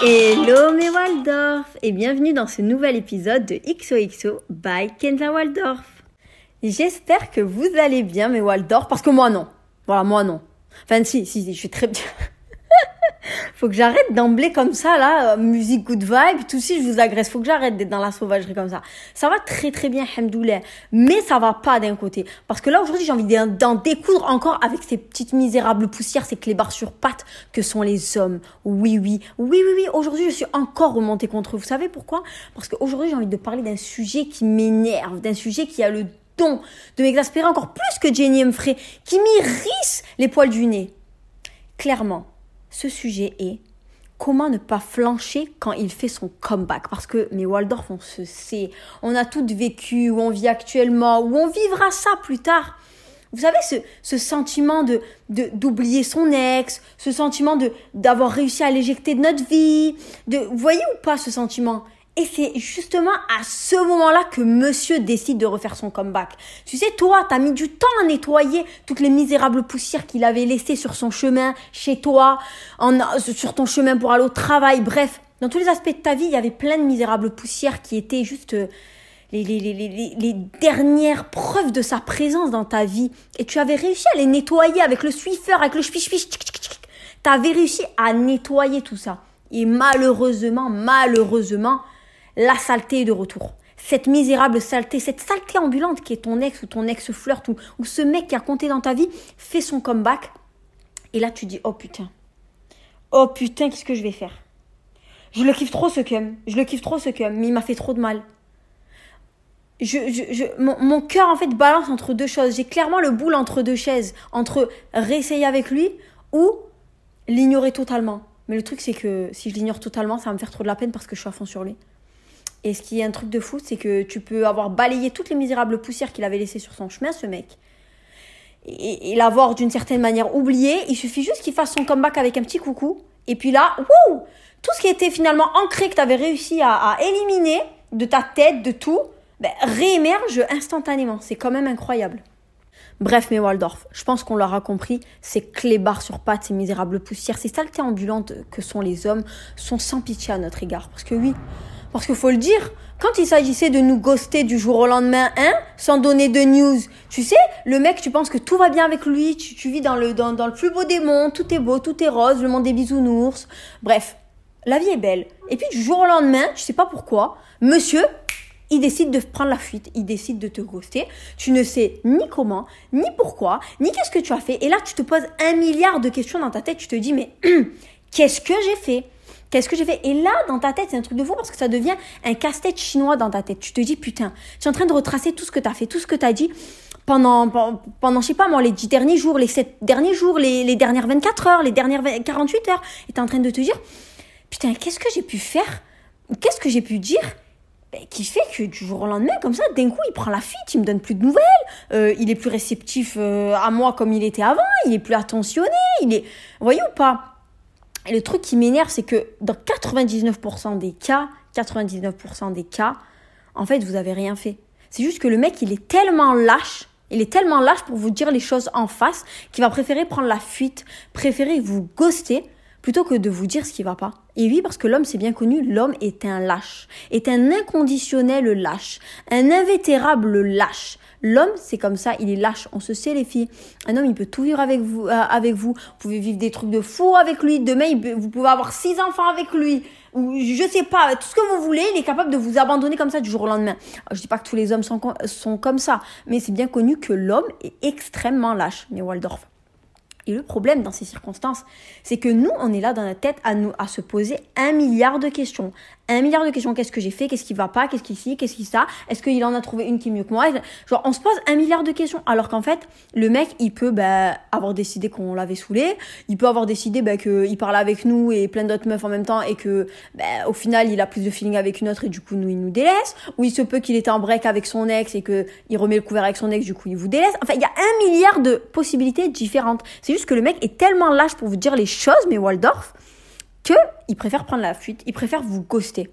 Hello mes Waldorf et bienvenue dans ce nouvel épisode de XOXO by Kenza Waldorf. J'espère que vous allez bien mes Waldorf parce que moi non. Voilà, moi non. Enfin si, si, si je suis très bien. Faut que j'arrête d'emblée comme ça, là, euh, musique good vibe, tout si je vous agresse. Faut que j'arrête d'être dans la sauvagerie comme ça. Ça va très très bien, hamdoulah. Mais ça va pas d'un côté. Parce que là, aujourd'hui, j'ai envie d'en découdre encore avec ces petites misérables poussières, ces clébards sur pattes que sont les hommes. Oui, oui, oui, oui, oui. Aujourd'hui, je suis encore remontée contre eux. Vous savez pourquoi? Parce qu'aujourd'hui, j'ai envie de parler d'un sujet qui m'énerve, d'un sujet qui a le don de m'exaspérer encore plus que Jenny Humphrey, qui m'irrisse les poils du nez. Clairement, ce sujet est comment ne pas flancher quand il fait son comeback. Parce que, mes Waldorf, on se sait, on a toutes vécu, où on vit actuellement, où on vivra ça plus tard. Vous savez, ce, ce sentiment de, d'oublier son ex, ce sentiment de, d'avoir réussi à l'éjecter de notre vie, de, vous voyez ou pas ce sentiment? Et c'est justement à ce moment-là que monsieur décide de refaire son comeback. Tu sais, toi, t'as mis du temps à nettoyer toutes les misérables poussières qu'il avait laissées sur son chemin, chez toi, sur ton chemin pour aller au travail. Bref, dans tous les aspects de ta vie, il y avait plein de misérables poussières qui étaient juste euh, les, dernières preuves de sa présence dans ta vie. Et tu avais réussi à les nettoyer avec le Swiffer, avec le Tu T'avais réussi à nettoyer tout ça. Et malheureusement, malheureusement, la saleté est de retour. Cette misérable saleté, cette saleté ambulante qui est ton ex ou ton ex flirt ou, ou ce mec qui a compté dans ta vie fait son comeback. Et là, tu dis, oh putain. Oh putain, qu'est-ce que je vais faire? Je le kiffe trop ce cum. Je le kiffe trop ce cum, mais il m'a fait trop de mal. Je, je, mon, mon cœur en fait balance entre deux choses. J'ai clairement le boule entre deux chaises, entre réessayer avec lui ou l'ignorer totalement. Mais le truc c'est que si je l'ignore totalement, ça va me faire trop de la peine parce que je suis à fond sur lui. Et ce qui est un truc de fou, c'est que tu peux avoir balayé toutes les misérables poussières qu'il avait laissées sur son chemin, ce mec. Et, l'avoir d'une certaine manière oublié. Il suffit juste qu'il fasse son comeback avec un petit coucou. Et puis là, wouh Tout ce qui était finalement ancré, que tu avais réussi à, éliminer de ta tête, de tout, ben, réémerge instantanément. C'est quand même incroyable. Bref, mes Waldorf, je pense qu'on l'aura compris, ces clébards sur pattes, ces misérables poussières, ces saletés ambulantes que sont les hommes, sont sans pitié à notre égard. Parce que oui, parce qu'il faut le dire, quand il s'agissait de nous ghoster du jour au lendemain, hein, sans donner de news, tu sais, le mec, tu penses que tout va bien avec lui, tu, vis dans le, dans, dans le plus beau des mondes, tout est beau, tout est rose, le monde des bisounours. Bref, la vie est belle. Et puis du jour au lendemain, tu sais pas pourquoi, monsieur, il décide de prendre la fuite, il décide de te ghoster. Tu ne sais ni comment, ni pourquoi, ni qu'est-ce que tu as fait. Et là, tu te poses un milliard de questions dans ta tête. Tu te dis, mais qu'est-ce que j'ai fait? Qu'est-ce que j'ai fait Et là, dans ta tête, c'est un truc de fou parce que ça devient un casse-tête chinois dans ta tête. Tu te dis, putain, tu es en train de retracer tout ce que tu as fait, tout ce que tu as dit pendant, pendant, je sais pas moi, les 10 derniers jours, les 7 derniers jours, les, les dernières 24 heures, les dernières 48 heures. Et tu es en train de te dire, putain, qu'est-ce que j'ai pu faire Qu'est-ce que j'ai pu dire ben, qui fait que du jour au lendemain, comme ça, d'un coup, il prend la fuite, il me donne plus de nouvelles, euh, il est plus réceptif euh, à moi comme il était avant, il est plus attentionné, il est... Vous voyez ou pas? Et le truc qui m'énerve, c'est que dans 99% des cas, 99% des cas, en fait, vous avez rien fait. C'est juste que le mec, il est tellement lâche, il est tellement lâche pour vous dire les choses en face, qu'il va préférer prendre la fuite, préférer vous ghoster, plutôt que de vous dire ce qui va pas. Et oui, parce que l'homme, c'est bien connu, l'homme est un lâche, est un inconditionnel lâche, un invétérable lâche. L'homme, c'est comme ça, il est lâche. On se sait, les filles. Un homme, il peut tout vivre avec vous. Euh, avec vous. vous pouvez vivre des trucs de fou avec lui. Demain, vous pouvez avoir six enfants avec lui. Ou je sais pas, tout ce que vous voulez, il est capable de vous abandonner comme ça du jour au lendemain. Je dis pas que tous les hommes sont, sont comme ça, mais c'est bien connu que l'homme est extrêmement lâche. Mais Waldorf. Et le problème dans ces circonstances, c'est que nous, on est là dans la tête à nous à se poser un milliard de questions. Un milliard de questions. Qu'est-ce que j'ai fait? Qu'est-ce qui va pas? Qu'est-ce qui ci Qu'est-ce qui ça? Est-ce qu'il en a trouvé une qui est mieux que moi? Genre, on se pose un milliard de questions. Alors qu'en fait, le mec, il peut bah, avoir décidé qu'on l'avait saoulé. Il peut avoir décidé bah, qu'il parlait avec nous et plein d'autres meufs en même temps et que bah, au final, il a plus de feeling avec une autre et du coup, nous, il nous délaisse. Ou il se peut qu'il était en break avec son ex et que il remet le couvert avec son ex, du coup, il vous délaisse. Enfin, il y a un milliard de possibilités différentes. C'est que le mec est tellement lâche pour vous dire les choses, mais Waldorf, que il préfère prendre la fuite, il préfère vous ghoster.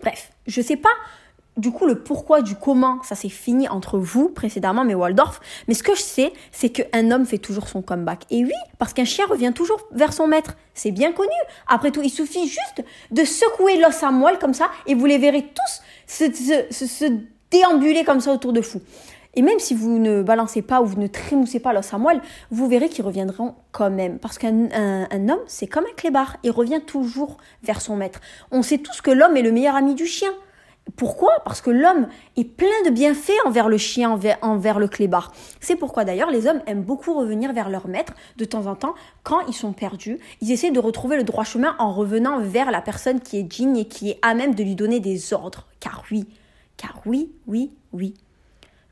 Bref, je sais pas du coup, le pourquoi du comment, ça s'est fini entre vous précédemment, mais Waldorf. Mais ce que je sais, c'est qu'un homme fait toujours son comeback. Et oui, parce qu'un chien revient toujours vers son maître. C'est bien connu. Après tout, il suffit juste de secouer l'os à moelle comme ça, et vous les verrez tous se, déambuler comme ça autour de vous. Et même si vous ne balancez pas ou vous ne trémoussez pas l'os à moelle, vous verrez qu'ils reviendront quand même. Parce qu'un un, homme, c'est comme un clébard. Il revient toujours vers son maître. On sait tous que l'homme est le meilleur ami du chien. Pourquoi? Parce que l'homme est plein de bienfaits envers le chien, envers, envers le clébard. C'est pourquoi d'ailleurs les hommes aiment beaucoup revenir vers leur maître de temps en temps quand ils sont perdus. Ils essaient de retrouver le droit chemin en revenant vers la personne qui est digne et qui est à même de lui donner des ordres. Car oui, car oui, oui, oui.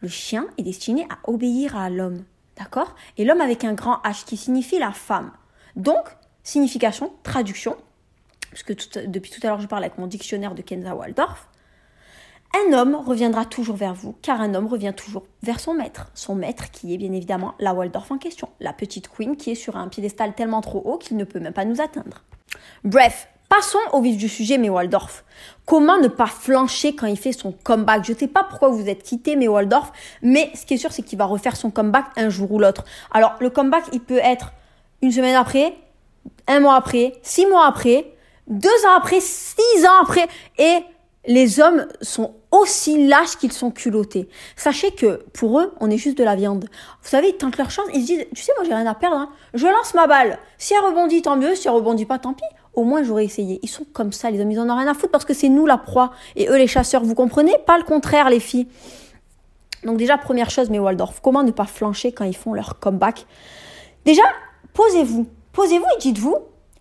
Le chien est destiné à obéir à l'homme. D'accord? Et l'homme avec un grand H qui signifie la femme. Donc, signification, traduction, puisque depuis tout à l'heure je parle avec mon dictionnaire de Kenza Waldorf, un homme reviendra toujours vers vous, car un homme revient toujours vers son maître. Son maître qui est bien évidemment la Waldorf en question, la petite queen qui est sur un piédestal tellement trop haut qu'il ne peut même pas nous atteindre. Bref, passons au vif du sujet, mais Waldorf. Comment ne pas flancher quand il fait son comeback? Je ne sais pas pourquoi vous êtes quitté, mais Waldorf, mais ce qui est sûr, c'est qu'il va refaire son comeback un jour ou l'autre. Alors, le comeback, il peut être une semaine après, un mois après, six mois après, deux ans après, six ans après, et les hommes sont aussi lâches qu'ils sont culottés. Sachez que pour eux, on est juste de la viande. Vous savez, ils tentent leur chance, ils se disent, tu sais, moi j'ai rien à perdre, hein. je lance ma balle. Si elle rebondit, tant mieux, si elle rebondit pas, tant pis. Au moins j'aurais essayé. Ils sont comme ça, les hommes, ils en ont rien à foutre parce que c'est nous la proie et eux les chasseurs, vous comprenez Pas le contraire, les filles. Donc déjà, première chose, mes Waldorf, comment ne pas flancher quand ils font leur comeback Déjà, posez-vous. Posez-vous et dites-vous,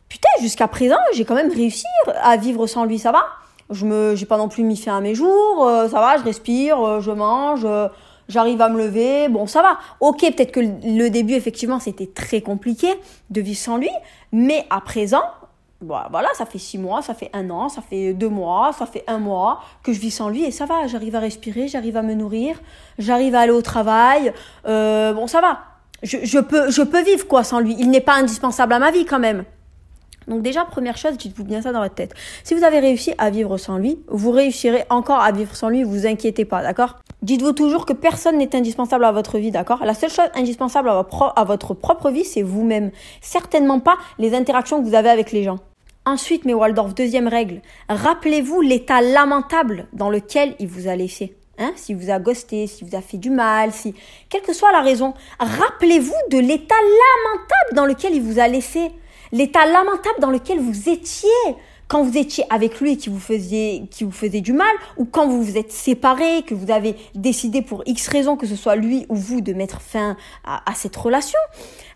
putain, jusqu'à présent, j'ai quand même réussi à vivre sans lui, ça va je me, j'ai pas non plus mis fin à mes jours. Euh, ça va, je respire, euh, je mange, euh, j'arrive à me lever. Bon, ça va. Ok, peut-être que le début, effectivement, c'était très compliqué de vivre sans lui. Mais à présent, voilà, ça fait six mois, ça fait un an, ça fait deux mois, ça fait un mois que je vis sans lui et ça va. J'arrive à respirer, j'arrive à me nourrir, j'arrive à aller au travail. bon, ça va. Je, je, peux, je peux vivre quoi sans lui. Il n'est pas indispensable à ma vie quand même. Donc déjà, première chose, dites-vous bien ça dans votre tête. Si vous avez réussi à vivre sans lui, vous réussirez encore à vivre sans lui, vous inquiétez pas, d'accord? Dites-vous toujours que personne n'est indispensable à votre vie, d'accord? La seule chose indispensable à votre propre vie, c'est vous-même. Certainement pas les interactions que vous avez avec les gens. Ensuite, mes Waldorf, deuxième règle, rappelez-vous l'état lamentable dans lequel il vous a laissé. Hein, si vous a ghosté, si vous a fait du mal, si quelle que soit la raison, rappelez-vous de l'état lamentable dans lequel il vous a laissé l'état lamentable dans lequel vous étiez quand vous étiez avec lui et qui vous faisait, qui vous faisait du mal, ou quand vous vous êtes séparés, que vous avez décidé pour X raison, que ce soit lui ou vous, de mettre fin à, à cette relation.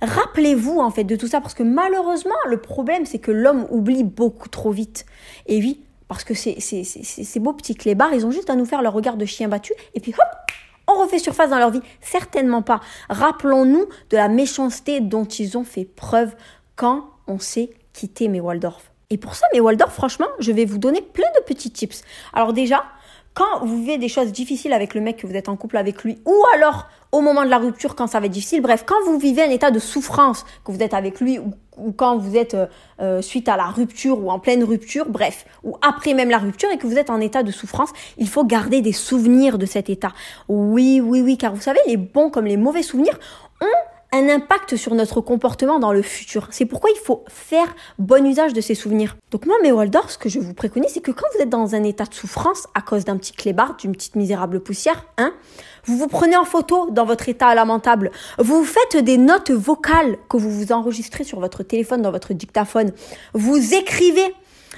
Rappelez-vous, en fait, de tout ça, parce que malheureusement, le problème, c'est que l'homme oublie beaucoup trop vite. Et oui, parce que ces, ces, beaux petits clébards, ils ont juste à nous faire leur regard de chien battu, et puis hop, on refait surface dans leur vie Certainement pas. Rappelons-nous de la méchanceté dont ils ont fait preuve quand on sait quitter mes Waldorf. Et pour ça, mes Waldorf, franchement, je vais vous donner plein de petits tips. Alors déjà, quand vous vivez des choses difficiles avec le mec que vous êtes en couple avec lui, ou alors au moment de la rupture quand ça va être difficile, bref, quand vous vivez un état de souffrance, que vous êtes avec lui, ou, quand vous êtes euh, euh, suite à la rupture ou en pleine rupture, bref, ou après même la rupture et que vous êtes en état de souffrance, il faut garder des souvenirs de cet état. Oui, oui, oui, car vous savez, les bons comme les mauvais souvenirs ont impact sur notre comportement dans le futur. C'est pourquoi il faut faire bon usage de ces souvenirs. Donc moi, mes Waldorf, ce que je vous préconise, c'est que quand vous êtes dans un état de souffrance à cause d'un petit clébard, d'une petite misérable poussière, hein, vous vous prenez en photo dans votre état lamentable. Vous faites des notes vocales que vous vous enregistrez sur votre téléphone, dans votre dictaphone. Vous écrivez.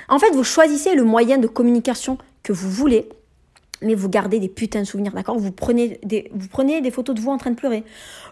En fait, vous choisissez le moyen de communication que vous voulez mais vous gardez des putains de souvenirs, d'accord? Vous prenez, des, vous prenez des photos de vous en train de pleurer.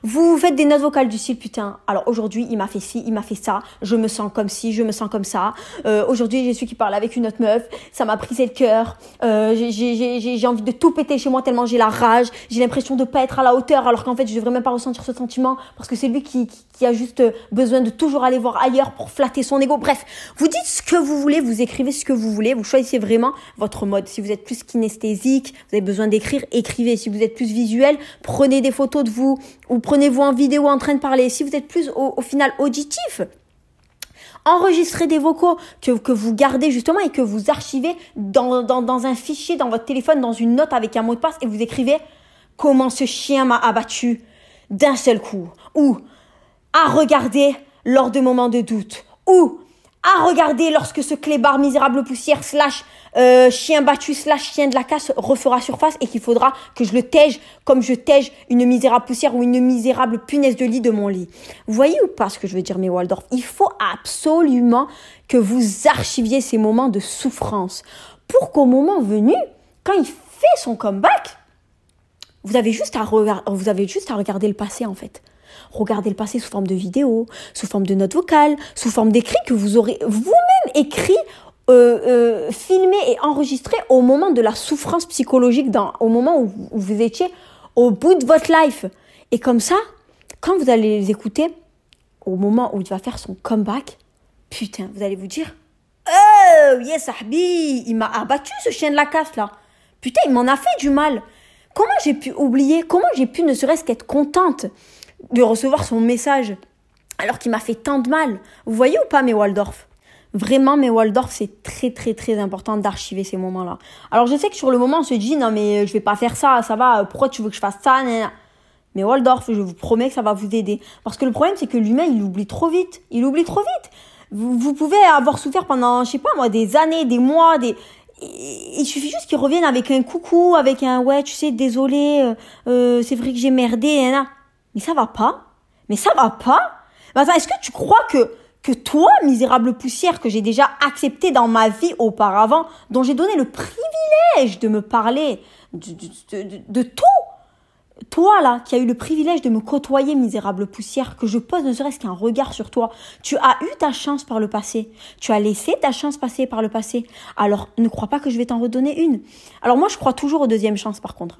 Vous faites des notes vocales du style, putain, alors aujourd'hui, il m'a fait ci, il m'a fait ça, je me sens comme ci, je me sens comme ça. Euh, aujourd'hui, j'ai su qu'il parlait avec une autre meuf, ça m'a brisé le cœur. Euh, j'ai envie de tout péter chez moi tellement j'ai la rage. J'ai l'impression de pas être à la hauteur, alors qu'en fait, je devrais même pas ressentir ce sentiment, parce que c'est lui qui, qui, qui a juste besoin de toujours aller voir ailleurs pour flatter son ego. Bref, vous dites ce que vous voulez, vous écrivez ce que vous voulez, vous choisissez vraiment votre mode. Si vous êtes plus kinesthésie, vous avez besoin d'écrire, écrivez. Si vous êtes plus visuel, prenez des photos de vous ou prenez-vous en vidéo en train de parler. Si vous êtes plus au, final auditif, Enregistrez des vocaux que, vous gardez justement et que vous archivez dans, dans, dans un fichier, dans votre téléphone, dans une note avec un mot de passe et vous écrivez comment ce chien m'a abattu? d'un seul coup. Ou à regarder lors de moments de doute. Ou à regarder lorsque ce clébard misérable poussière slash euh, chien battu slash chien de la casse refera surface et qu'il faudra que je le tège comme je tège une misérable poussière ou une misérable punaise de lit de mon lit. Vous voyez ou pas ce que je veux dire, mes Waldorf? Il faut absolument que vous archiviez ces moments de souffrance pour qu'au moment venu, quand il fait son comeback, vous avez juste à, vous avez juste à regarder le passé en fait. Regardez le passé sous forme de vidéo, sous forme de notes vocales, sous forme d'écrit que vous aurez vous-même écrit, euh, euh, filmé et enregistré au moment de la souffrance psychologique, dans, au moment où, vous étiez au bout de votre life. Et comme ça, quand vous allez les écouter, au moment où il va faire son comeback, putain, vous allez vous dire Oh, yes, Ahbi, il m'a abattu ce chien de la casse là. Putain, il m'en a fait du mal. Comment j'ai pu oublier? Comment j'ai pu ne serait-ce qu'être contente? De recevoir son message alors qu'il m'a fait tant de mal. Vous voyez ou pas mes Waldorf? Vraiment, mes Waldorf, c'est très très très important d'archiver ces moments-là. Alors je sais que sur le moment, on se dit non mais je vais pas faire ça, ça va. Pourquoi tu veux que je fasse ça Mais Waldorf, je vous promets que ça va vous aider. Parce que le problème, c'est que l'humain, il oublie trop vite. Il oublie trop vite. Vous, pouvez avoir souffert pendant, je sais pas moi, des années, des mois, des il suffit juste qu'il revienne avec un coucou, avec un ouais, tu sais, désolé, euh, euh, c'est vrai que j'ai merdé, hein, mais ça va pas. Mais ça va pas. est-ce que tu crois que, que toi, misérable poussière que j'ai déjà accepté dans ma vie auparavant, dont j'ai donné le privilège de me parler de, de, tout, toi là, qui as eu le privilège de me côtoyer, misérable poussière, que je pose ne serait-ce qu'un regard sur toi, tu as eu ta chance par le passé. Tu as laissé ta chance passer par le passé. Alors ne crois pas que je vais t'en redonner une. Alors moi, je crois toujours aux deuxièmes chances par contre.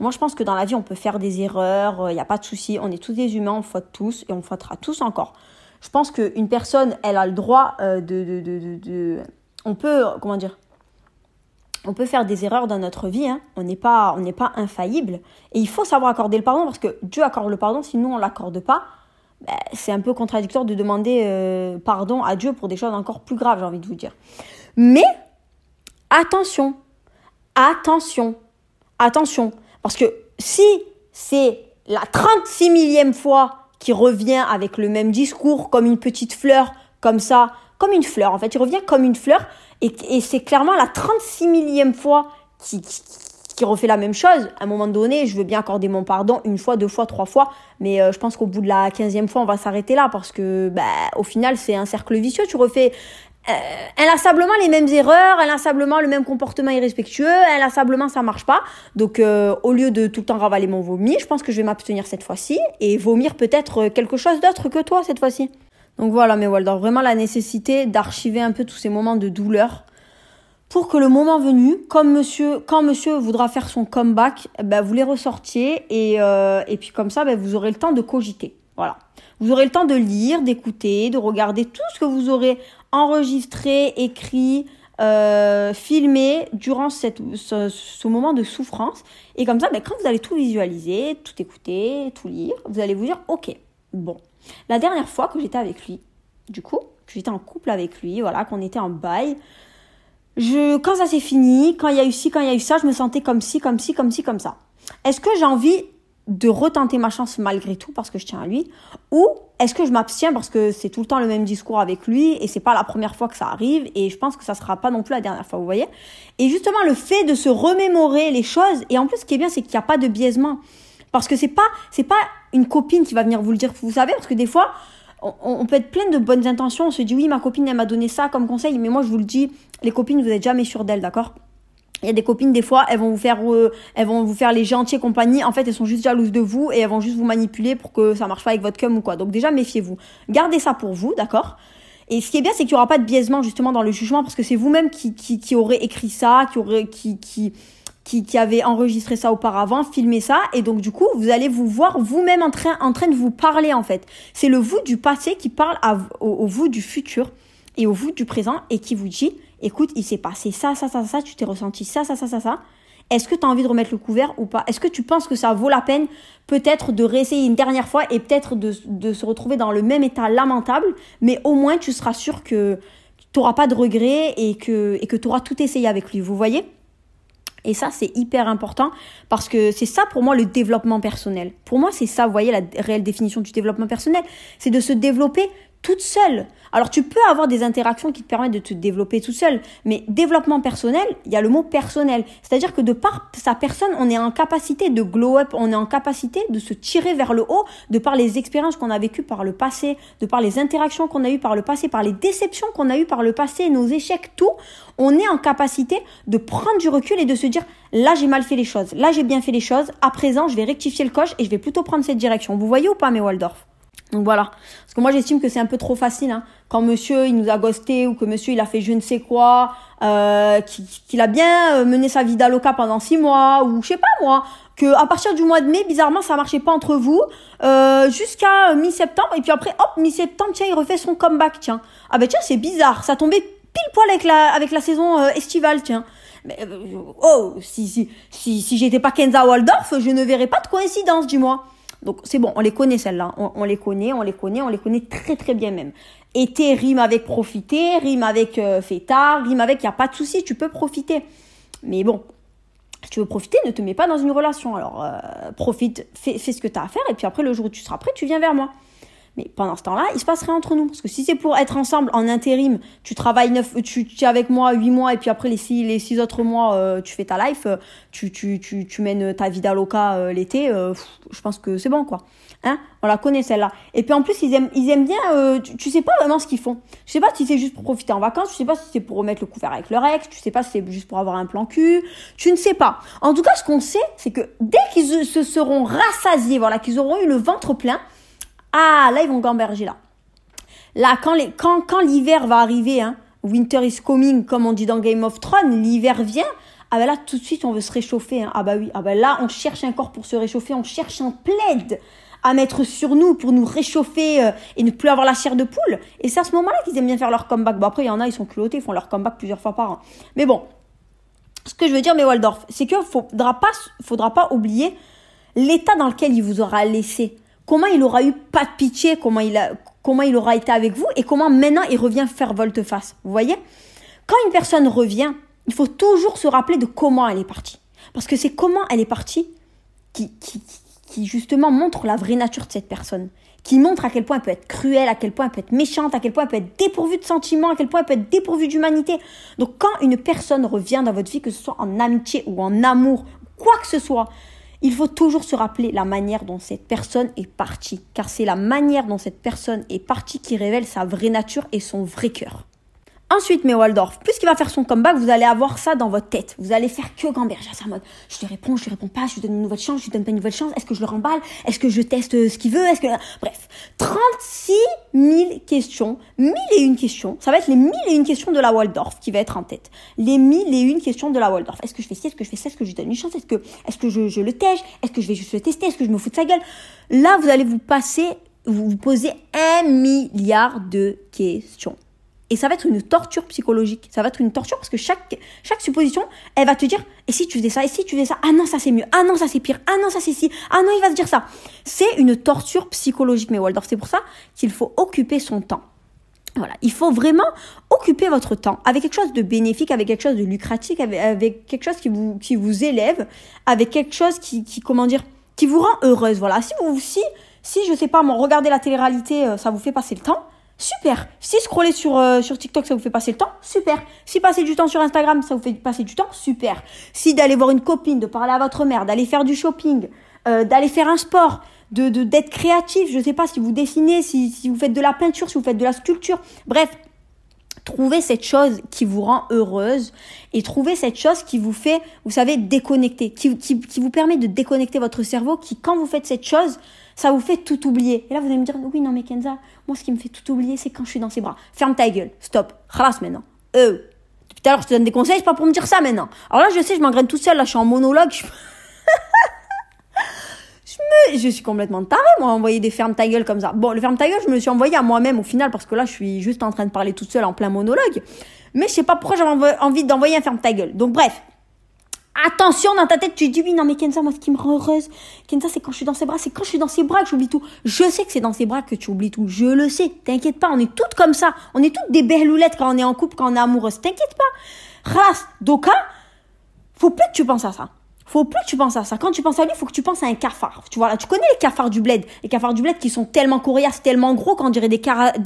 Moi, je pense que dans la vie, on peut faire des erreurs, il euh, n'y a pas de souci, on est tous des humains, on faute tous et on fautera tous encore. Je pense qu'une personne, elle a le droit euh, de, de, de, de, On peut, comment dire on peut faire des erreurs dans notre vie, hein. on n'est pas, pas infaillible. Et il faut savoir accorder le pardon parce que Dieu accorde le pardon, si nous on l'accorde pas, ben, c'est un peu contradictoire de demander euh, pardon à Dieu pour des choses encore plus graves, j'ai envie de vous dire. Mais attention, attention, attention, parce que si c'est la 36 millième fois qui revient avec le même discours, comme une petite fleur, comme ça, comme une fleur, en fait, il revient comme une fleur, et, c'est clairement la 36 millième fois qui, qui, refait la même chose. À un moment donné, je veux bien accorder mon pardon une fois, deux fois, trois fois, mais euh, je pense qu'au bout de la quinzième fois, on va s'arrêter là parce que, bah, au final, c'est un cercle vicieux. Tu refais euh, inlassablement les mêmes erreurs, inlassablement le même comportement irrespectueux, inlassablement ça marche pas. Donc euh, au lieu de tout le temps ravaler mon vomi, je pense que je vais m'abstenir cette fois-ci et vomir peut-être quelque chose d'autre que toi cette fois-ci. Donc voilà, mes Waldorf, vraiment la nécessité d'archiver un peu tous ces moments de douleur pour que le moment venu, comme monsieur, quand monsieur voudra faire son comeback, eh ben, vous les ressortiez et, euh, puis comme ça, ben, vous aurez le temps de cogiter. Voilà. Vous aurez le temps de lire, d'écouter, de regarder tout ce que vous aurez enregistré, écrit, euh, filmé durant ce, moment de souffrance. Et comme ça, ben, quand vous allez tout visualiser, tout écouter, tout lire, vous allez vous dire, ok, bon, la dernière fois que j'étais avec lui, du coup, que j'étais en couple avec lui, voilà, qu'on était en bail, je, quand ça s'est fini, quand il y a eu ci, quand il y a eu ça, je me sentais comme ci, comme ci, comme ci, comme ça. Est-ce que j'ai envie de retenter ma chance malgré tout parce que je tiens à lui ou est-ce que je m'abstiens parce que c'est tout le temps le même discours avec lui et c'est pas la première fois que ça arrive et je pense que ça sera pas non plus la dernière fois vous voyez? Et justement le fait de se remémorer les choses et en plus ce qui est bien c'est qu'il n'y a pas de biaisement parce que c'est pas, c'est pas une copine qui va venir vous le dire, vous savez, parce que des fois, on, peut être plein de bonnes intentions, on se dit oui, ma copine, elle m'a donné ça comme conseil, mais moi, je vous le dis, les copines, vous n'êtes jamais sûr d'elles, d'accord? Il y a des copines des fois, elles vont vous faire, euh, elles vont vous faire les gentils et compagnie. En fait, elles sont juste jalouses de vous et elles vont juste vous manipuler pour que ça marche pas avec votre cum ou quoi. Donc déjà, méfiez-vous. Gardez ça pour vous, d'accord? Et ce qui est bien, c'est qu'il y aura pas de biaisement justement dans le jugement parce que c'est vous-même qui, qui, aurez écrit ça, qui aurait, qui, qui, qui, avait enregistré ça auparavant, filmé ça, et donc du coup, vous allez vous voir vous-même en train, de vous parler en fait. C'est le vous du passé qui parle au, vous du futur et au vous du présent et qui vous dit, écoute, il s'est passé ça, ça, ça, ça, tu t'es ressenti ça, ça, ça, ça, ça. est-ce que tu as envie de remettre le couvert ou pas? Est-ce que tu penses que ça vaut la peine peut-être de réessayer une dernière fois et peut-être de, se retrouver dans le même état lamentable, mais au moins tu seras sûr que tu n'auras pas de regrets et que, et que tu auras tout essayé avec lui, vous voyez? Et ça, c'est hyper important parce que c'est ça pour moi le développement personnel. Pour moi, c'est ça, vous voyez, la réelle définition du développement personnel. C'est de se développer toute seule. Alors tu peux avoir des interactions qui te permettent de te développer tout seul, mais développement personnel, il y a le mot personnel. C'est-à-dire que de par sa personne, on est en capacité de glow up, on est en capacité de se tirer vers le haut, de par les expériences qu'on a vécues par le passé, de par les interactions qu'on a eues par le passé, par les déceptions qu'on a eues par le passé, nos échecs, tout, on est en capacité de prendre du recul et de se dire là j'ai mal fait les choses, là j'ai bien fait les choses, à présent je vais rectifier le coche et je vais plutôt prendre cette direction. Vous voyez ou pas mes Waldorf? Donc voilà. Parce que moi j'estime que c'est un peu trop facile. Hein. Quand monsieur il nous a ghosté ou que monsieur il a fait je ne sais quoi, euh, qu'il a bien euh, mené sa vie d'aloca pendant six mois ou je sais pas moi, que à partir du mois de mai bizarrement ça marchait pas entre vous euh, jusqu'à mi-septembre et puis après hop mi-septembre tiens il refait son comeback tiens. Ah ben tiens c'est bizarre, ça tombait pile poil avec la avec la saison euh, estivale tiens. Mais, euh, oh si si si si j'étais pas Kenza Waldorf je ne verrais pas de coïncidence dis-moi. Donc c'est bon, on les connaît celles-là. On, les connaît, on les connaît, on les connaît très très bien même. Été rime avec profiter, rime avec euh, tard, rime avec il n'y a pas de souci, tu peux profiter. Mais bon, si tu veux profiter, ne te mets pas dans une relation. Alors euh, profite, fais, fais ce que tu as à faire et puis après le jour où tu seras prêt, tu viens vers moi. Mais pendant ce temps-là, il se passe rien entre nous. Parce que si c'est pour être ensemble en intérim, tu travailles neuf, tu, tu es avec moi huit mois et puis après les six, les six autres mois, euh, tu fais ta life, euh, tu, tu, tu, tu mènes ta vie d'aloca euh, l'été, je pense que c'est bon quoi. Hein? On la connaît celle-là. Et puis en plus, ils aiment, ils aiment bien, tu, tu sais pas vraiment ce qu'ils font. Je sais pas si c'est juste pour profiter en vacances, tu sais pas si c'est pour remettre le couvert avec leur ex, tu sais pas si c'est juste pour avoir un plan cul, tu ne sais pas. En tout cas, ce qu'on sait, c'est que dès qu'ils se seront rassasiés, voilà, qu'ils auront eu le ventre plein, ah, là, ils vont gamberger, là. Là, quand, les, quand, quand l'hiver va arriver, hein, winter is coming, comme on dit dans Game of Thrones, l'hiver vient, ah ben là, tout de suite, on veut se réchauffer. Hein. Ah bah oui, ah ben là, on cherche un corps pour se réchauffer, on cherche un plaid à mettre sur nous pour nous réchauffer euh, et ne plus avoir la chair de poule. Et c'est à ce moment-là qu'ils aiment bien faire leur comeback. Bon, après, il y en a, ils sont culottés, ils font leur comeback plusieurs fois par an. Mais bon, ce que je veux dire, mais Waldorf, c'est qu'il faudra pas, faudra pas oublier l'état dans lequel il vous aura laissé comment il aura eu pas de pitié, comment il, a, comment il aura été avec vous et comment maintenant il revient faire volte-face. Vous voyez? Quand une personne revient, il faut toujours se rappeler de comment elle est partie. Parce que c'est comment elle est partie qui, qui, qui justement montre la vraie nature de cette personne. Qui montre à quel point elle peut être cruelle, à quel point elle peut être méchante, à quel point elle peut être dépourvue de sentiments, à quel point elle peut être dépourvue d'humanité. Donc quand une personne revient dans votre vie, que ce soit en amitié ou en amour, quoi que ce soit, il faut toujours se rappeler la manière dont cette personne est partie, car c'est la manière dont cette personne est partie qui révèle sa vraie nature et son vrai cœur. Ensuite, mes Waldorf, puisqu'il va faire son comeback, vous allez avoir ça dans votre tête. Vous allez faire que gamberger à sa mode. Je lui réponds, je lui réponds pas, je lui donne une nouvelle chance, je lui donne pas une nouvelle chance. Est-ce que je le remballe? Est-ce que je teste euh, ce qu'il veut? Est-ce que bref, 36 000 questions, mille et une questions. Ça va être les mille et une questions de la Waldorf qui va être en tête. Les mille et une questions de la Waldorf. Est-ce que je fais ci? Est-ce que je fais ça? Est-ce que je lui donne une chance? Est-ce que est-ce que je, je le tège Est-ce que je vais juste le tester? Est-ce que je me fous de sa gueule? Là, vous allez vous passer, vous vous posez un milliard de questions. Et ça va être une torture psychologique. Ça va être une torture parce que chaque, chaque supposition, elle va te dire, et si tu faisais ça, et si tu faisais ça, ah non, ça c'est mieux, ah non, ça c'est pire, ah non, ça c'est ci, ah non, il va te dire ça. C'est une torture psychologique, mais Waldorf. C'est pour ça qu'il faut occuper son temps. Voilà, il faut vraiment occuper votre temps avec quelque chose de bénéfique, avec quelque chose de lucratif, avec, quelque chose qui vous, qui vous élève, avec quelque chose qui, qui, comment dire, qui vous rend heureuse. Voilà, si vous, si, si je sais pas, moi, regarder la télé-réalité, euh, ça vous fait passer le temps, Super. Si scroller sur, euh, sur TikTok, ça vous fait passer le temps, super. Si passer du temps sur Instagram, ça vous fait passer du temps, super. Si d'aller voir une copine, de parler à votre mère, d'aller faire du shopping, euh, d'aller faire un sport, de d'être créatif, je sais pas si vous dessinez, si, si vous faites de la peinture, si vous faites de la sculpture, bref, trouvez cette chose qui vous rend heureuse et trouvez cette chose qui vous fait, vous savez, déconnecter, qui, vous permet de déconnecter votre cerveau, qui quand vous faites cette chose, ça vous fait tout oublier. Et là, vous allez me dire, oui, non, mais Kenza, moi, ce qui me fait tout oublier, c'est quand je suis dans ses bras. Ferme ta gueule. Stop. Khalas maintenant. Euh. Tout à l'heure, je te donne des conseils, c'est pas pour me dire ça maintenant. Alors là, je sais, je m'engraine toute seule, là, je suis en monologue. me... je suis complètement tarée, moi, envoyer des ferme ta gueule comme ça. Bon, le ferme ta gueule, je me suis envoyé à moi-même au final, parce que là, je suis juste en train de parler toute seule en plein monologue. Mais je sais pas pourquoi j'avais envie d'envoyer un ferme ta gueule. Donc, bref. Attention, dans ta tête, tu dis oui, non, mais Kenza, moi, ce qui me rend heureuse, Kenza, c'est quand je suis dans ses bras, c'est quand je suis dans ses bras que j'oublie tout. Je sais que c'est dans ses bras que tu oublies tout. Je le sais. T'inquiète pas, on est toutes comme ça. On est toutes des belles loulettes quand on est en couple, quand on est amoureuse. T'inquiète pas. Ras, Doka, faut plus que tu penses à ça. Faut plus que tu penses à ça. Quand tu penses à lui, faut que tu penses à un cafard. Tu vois, là, tu connais les cafards du bled. Les cafards du bled qui sont tellement coriaces, tellement gros qu'on dirait des,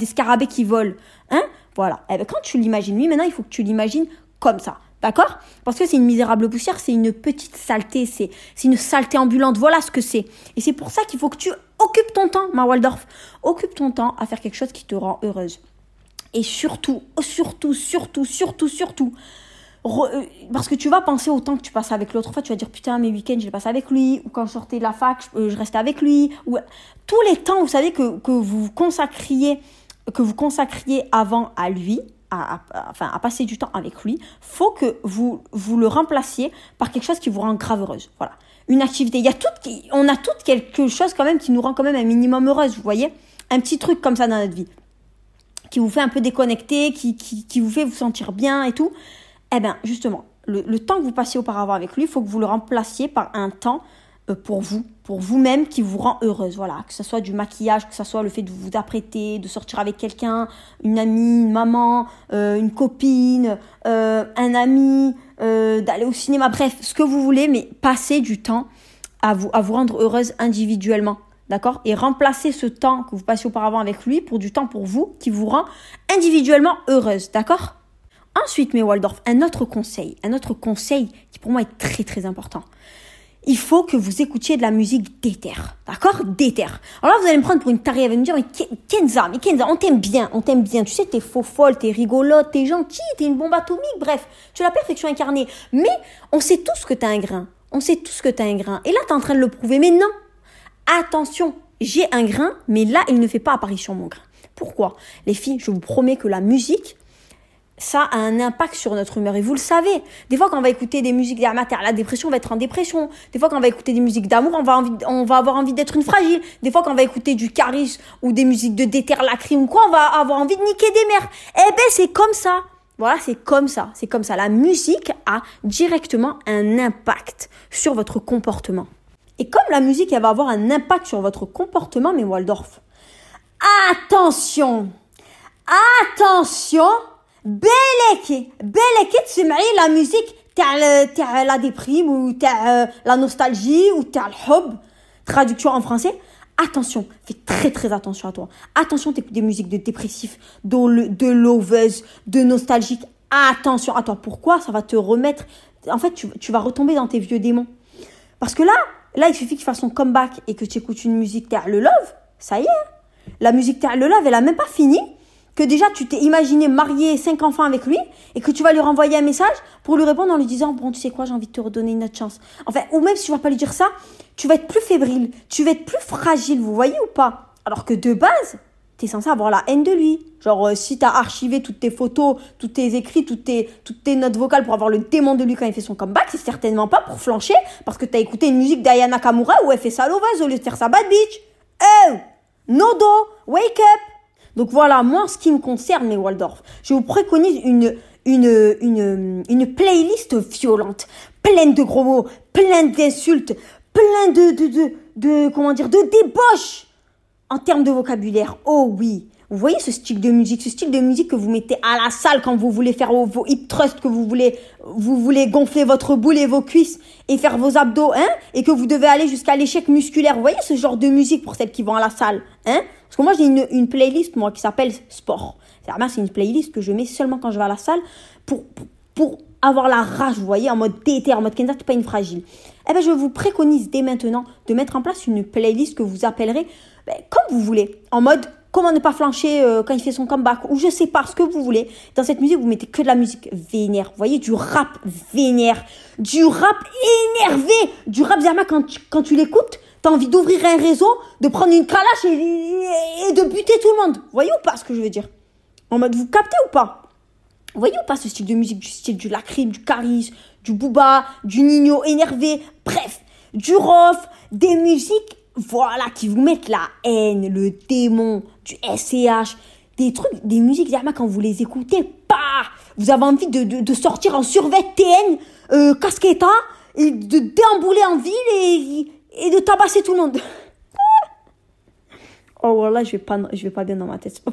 scarabées qui volent. Hein? Voilà. Eh ben, quand tu l'imagines, lui, maintenant, il faut que tu l'imagines comme ça. D'accord? Parce que c'est une misérable poussière, c'est une petite saleté, c'est une saleté ambulante. Voilà ce que c'est. Et c'est pour ça qu'il faut que tu occupes ton temps, ma Waldorf. Occupe ton temps à faire quelque chose qui te rend heureuse. Et surtout, surtout, surtout, surtout, surtout, euh, parce que tu vas penser au temps que tu passes avec l'autre fois, tu vas dire putain mes week-ends je les passe avec lui, ou quand je sortais de la fac je, euh, restais avec lui, ou tous les temps vous savez que, que vous consacriez que vous consacriez avant à lui, à, enfin, à passer du temps avec lui, faut que vous, vous le remplaciez par quelque chose qui vous rend grave heureuse. Voilà. Une activité. Il y a tout, on a toutes quelque chose quand même qui nous rend quand même un minimum heureuse, vous voyez Un petit truc comme ça dans notre vie. Qui vous fait un peu déconnecter, qui, qui, qui vous fait vous sentir bien et tout. Eh bien, justement, le, temps que vous passiez auparavant avec lui, il faut que vous le remplaciez par un temps euh, pour vous, pour vous-même qui vous rend heureuse. Voilà, que ce soit du maquillage, que ce soit le fait de vous apprêter, de sortir avec quelqu'un, une amie, une maman, euh, une copine, euh, un ami, d'aller au cinéma, bref, ce que vous voulez, mais passez du temps à vous, à vous rendre heureuse individuellement. D'accord? Et remplacer ce temps que vous passiez auparavant avec lui pour du temps pour vous qui vous rend individuellement heureuse. D'accord? Ensuite, mes Waldorf, un autre conseil, un autre conseil qui pour moi est très très important il faut que vous écoutiez de la musique d'éther. D'accord? D'éther. Alors là, vous allez me prendre pour une tarée, vous me dire, mais Kenza, mais Kenza, on t'aime bien, on t'aime bien. Tu sais, t'es faux folle, t'es rigolote, t'es gentille, t'es une bombe atomique, bref, tu es la perfection incarnée. Mais on sait tous que t'as un grain. On sait tous que t'as un grain. Et là, t'es en train de le prouver. Mais non Attention, j'ai un grain, mais là, il ne fait pas apparition, mon grain. Pourquoi? Les filles, je vous promets que la musique, ça a un impact sur notre humeur. Et vous le savez, des fois quand on va écouter des musiques d'amateur, la dépression, on va être en dépression. Des fois quand on va écouter des musiques d'amour, on va, on va avoir envie d'être une fragile. Des fois quand on va écouter du charisme ou des musiques de déter crime ou quoi, on va avoir envie de niquer des mères. Eh ben c'est comme ça. Voilà, c'est comme ça. C'est comme ça. La musique a directement un impact sur votre comportement. Et comme la musique, elle va avoir un impact sur votre comportement, mais Waldorf, attention, attention, بالك بالك تسمعي la musique تاع تاع la déprime ou تاع la nostalgie ou تاع الحب traduction en français attention fais très très attention à toi attention t'écoutes des musiques de dépressifs de, de loveuse de nostalgique attention à toi pourquoi ça va te remettre en fait tu, tu vas retomber dans tes vieux démons parce que là là il suffit que tu fasses son comeback et que tu écoutes une musique t'as le love ça y est hein. la musique t'as le love elle a même pas fini que déjà tu t'es imaginé marier cinq enfants avec lui et que tu vas lui renvoyer un message pour lui répondre en lui disant bon tu sais quoi j'ai envie de te redonner une autre chance. Enfin ou même si tu vas pas lui dire ça, tu vas être plus fébrile, tu vas être plus fragile, vous voyez ou pas? Alors que de base, tu es censé avoir la haine de lui. Genre euh, si tu as archivé toutes tes photos, tous tes écrits, toutes tes, toutes tes notes vocales pour avoir le démon de lui quand il fait son comeback, c'est certainement pas pour flancher parce que tu as écouté une musique d'Ayana Kamura où elle fait sa loveuse au lieu de faire sa bad bitch. Oh Nodo, wake up donc voilà, moi, ce qui me concerne, mes Waldorf, je vous préconise une, une, une, une playlist violente, pleine de gros mots, pleine d'insultes, plein de, de, de, de, comment dire, de débauches en termes de vocabulaire. Oh oui. Vous voyez ce style de musique, ce style de musique que vous mettez à la salle quand vous voulez faire vos, hip thrusts, que vous voulez, vous voulez gonfler votre boule et vos cuisses et faire vos abdos, hein, et que vous devez aller jusqu'à l'échec musculaire. Vous voyez ce genre de musique pour celles qui vont à la salle, hein? Parce que moi, j'ai une, une playlist, moi, qui s'appelle sport. C'est une playlist que je mets seulement quand je vais à la salle pour, pour, avoir la rage, vous voyez, en mode déter, en mode Kenza, t'es pas une fragile. Eh ben, je vous préconise dès maintenant de mettre en place une playlist que vous appellerez ben, comme vous voulez, en mode comment ne pas flancher euh, quand il fait son comeback, ou je sais pas ce que vous voulez. Dans cette musique, vous mettez que de la musique vénère. Vous voyez, du rap vénère, du rap énervé, du rap Zerma quand tu, quand tu l'écoutes, t'as envie d'ouvrir un réseau, de prendre une calache et, de buter tout le monde. Vous voyez ou pas ce que je veux dire? En mode, vous captez ou pas? Vous voyez ou pas ce style de musique, du style du lacrim, du charisme, du booba, du nino énervé, bref, du rof, des musiques voilà, qui vous mettent la haine, le démon, du SCH, des trucs, des musiques, quand vous les écoutez, pas, vous avez envie de, de, sortir en survêt TN, euh, casquetta, et de déambuler en ville et, et de tabasser tout le monde. oh voilà, je vais pas, je vais pas bien dans ma tête, et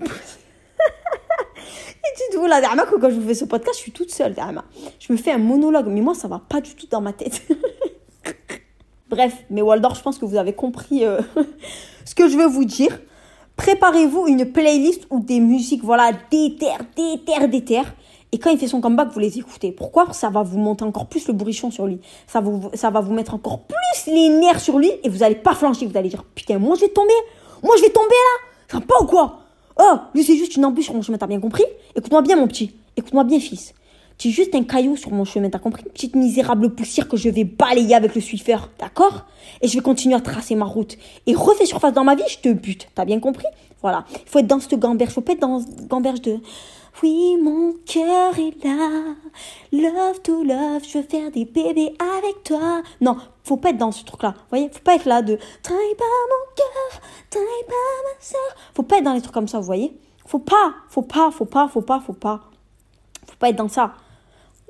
dites-vous dernière que quand je vous fais ce podcast, je suis toute seule, Je me fais un monologue, mais moi ça va pas du tout dans ma tête. Bref, mais Waldorf, je pense que vous avez compris euh, ce que je veux vous dire. Préparez-vous une playlist ou des musiques, voilà, déter, déter, déter. Et quand il fait son comeback, vous les écoutez. Pourquoi? Ça va vous monter encore plus le bourrichon sur lui. Ça, vous, ça va vous mettre encore plus les nerfs sur lui et vous allez pas flancher. Vous allez dire, putain, moi je vais tomber. Moi je vais tomber là. Ça pas ou quoi? Oh, lui c'est juste une embûche chemin, t'as bien compris Écoute-moi bien mon petit. Écoute-moi bien fils. Tu juste un caillou sur mon chemin, t'as compris? Une petite misérable poussière que je vais balayer avec le Swiffer, d'accord? Et je vais continuer à tracer ma route. Et refais surface dans ma vie, je te bute. T'as bien compris? Voilà. Il faut être dans cette gamberge. Faut pas être dans cette gamberge de... Oui, mon cœur est là. Love to love, je veux faire des bébés avec toi. Non, faut pas être dans ce truc-là. Vous voyez, faut pas être là de Travaille pas mon cœur, travaille pas ma soeur. Faut pas être dans les trucs comme ça, vous voyez? Faut pas, faut pas, faut pas, faut pas, faut pas. Faut pas être dans ça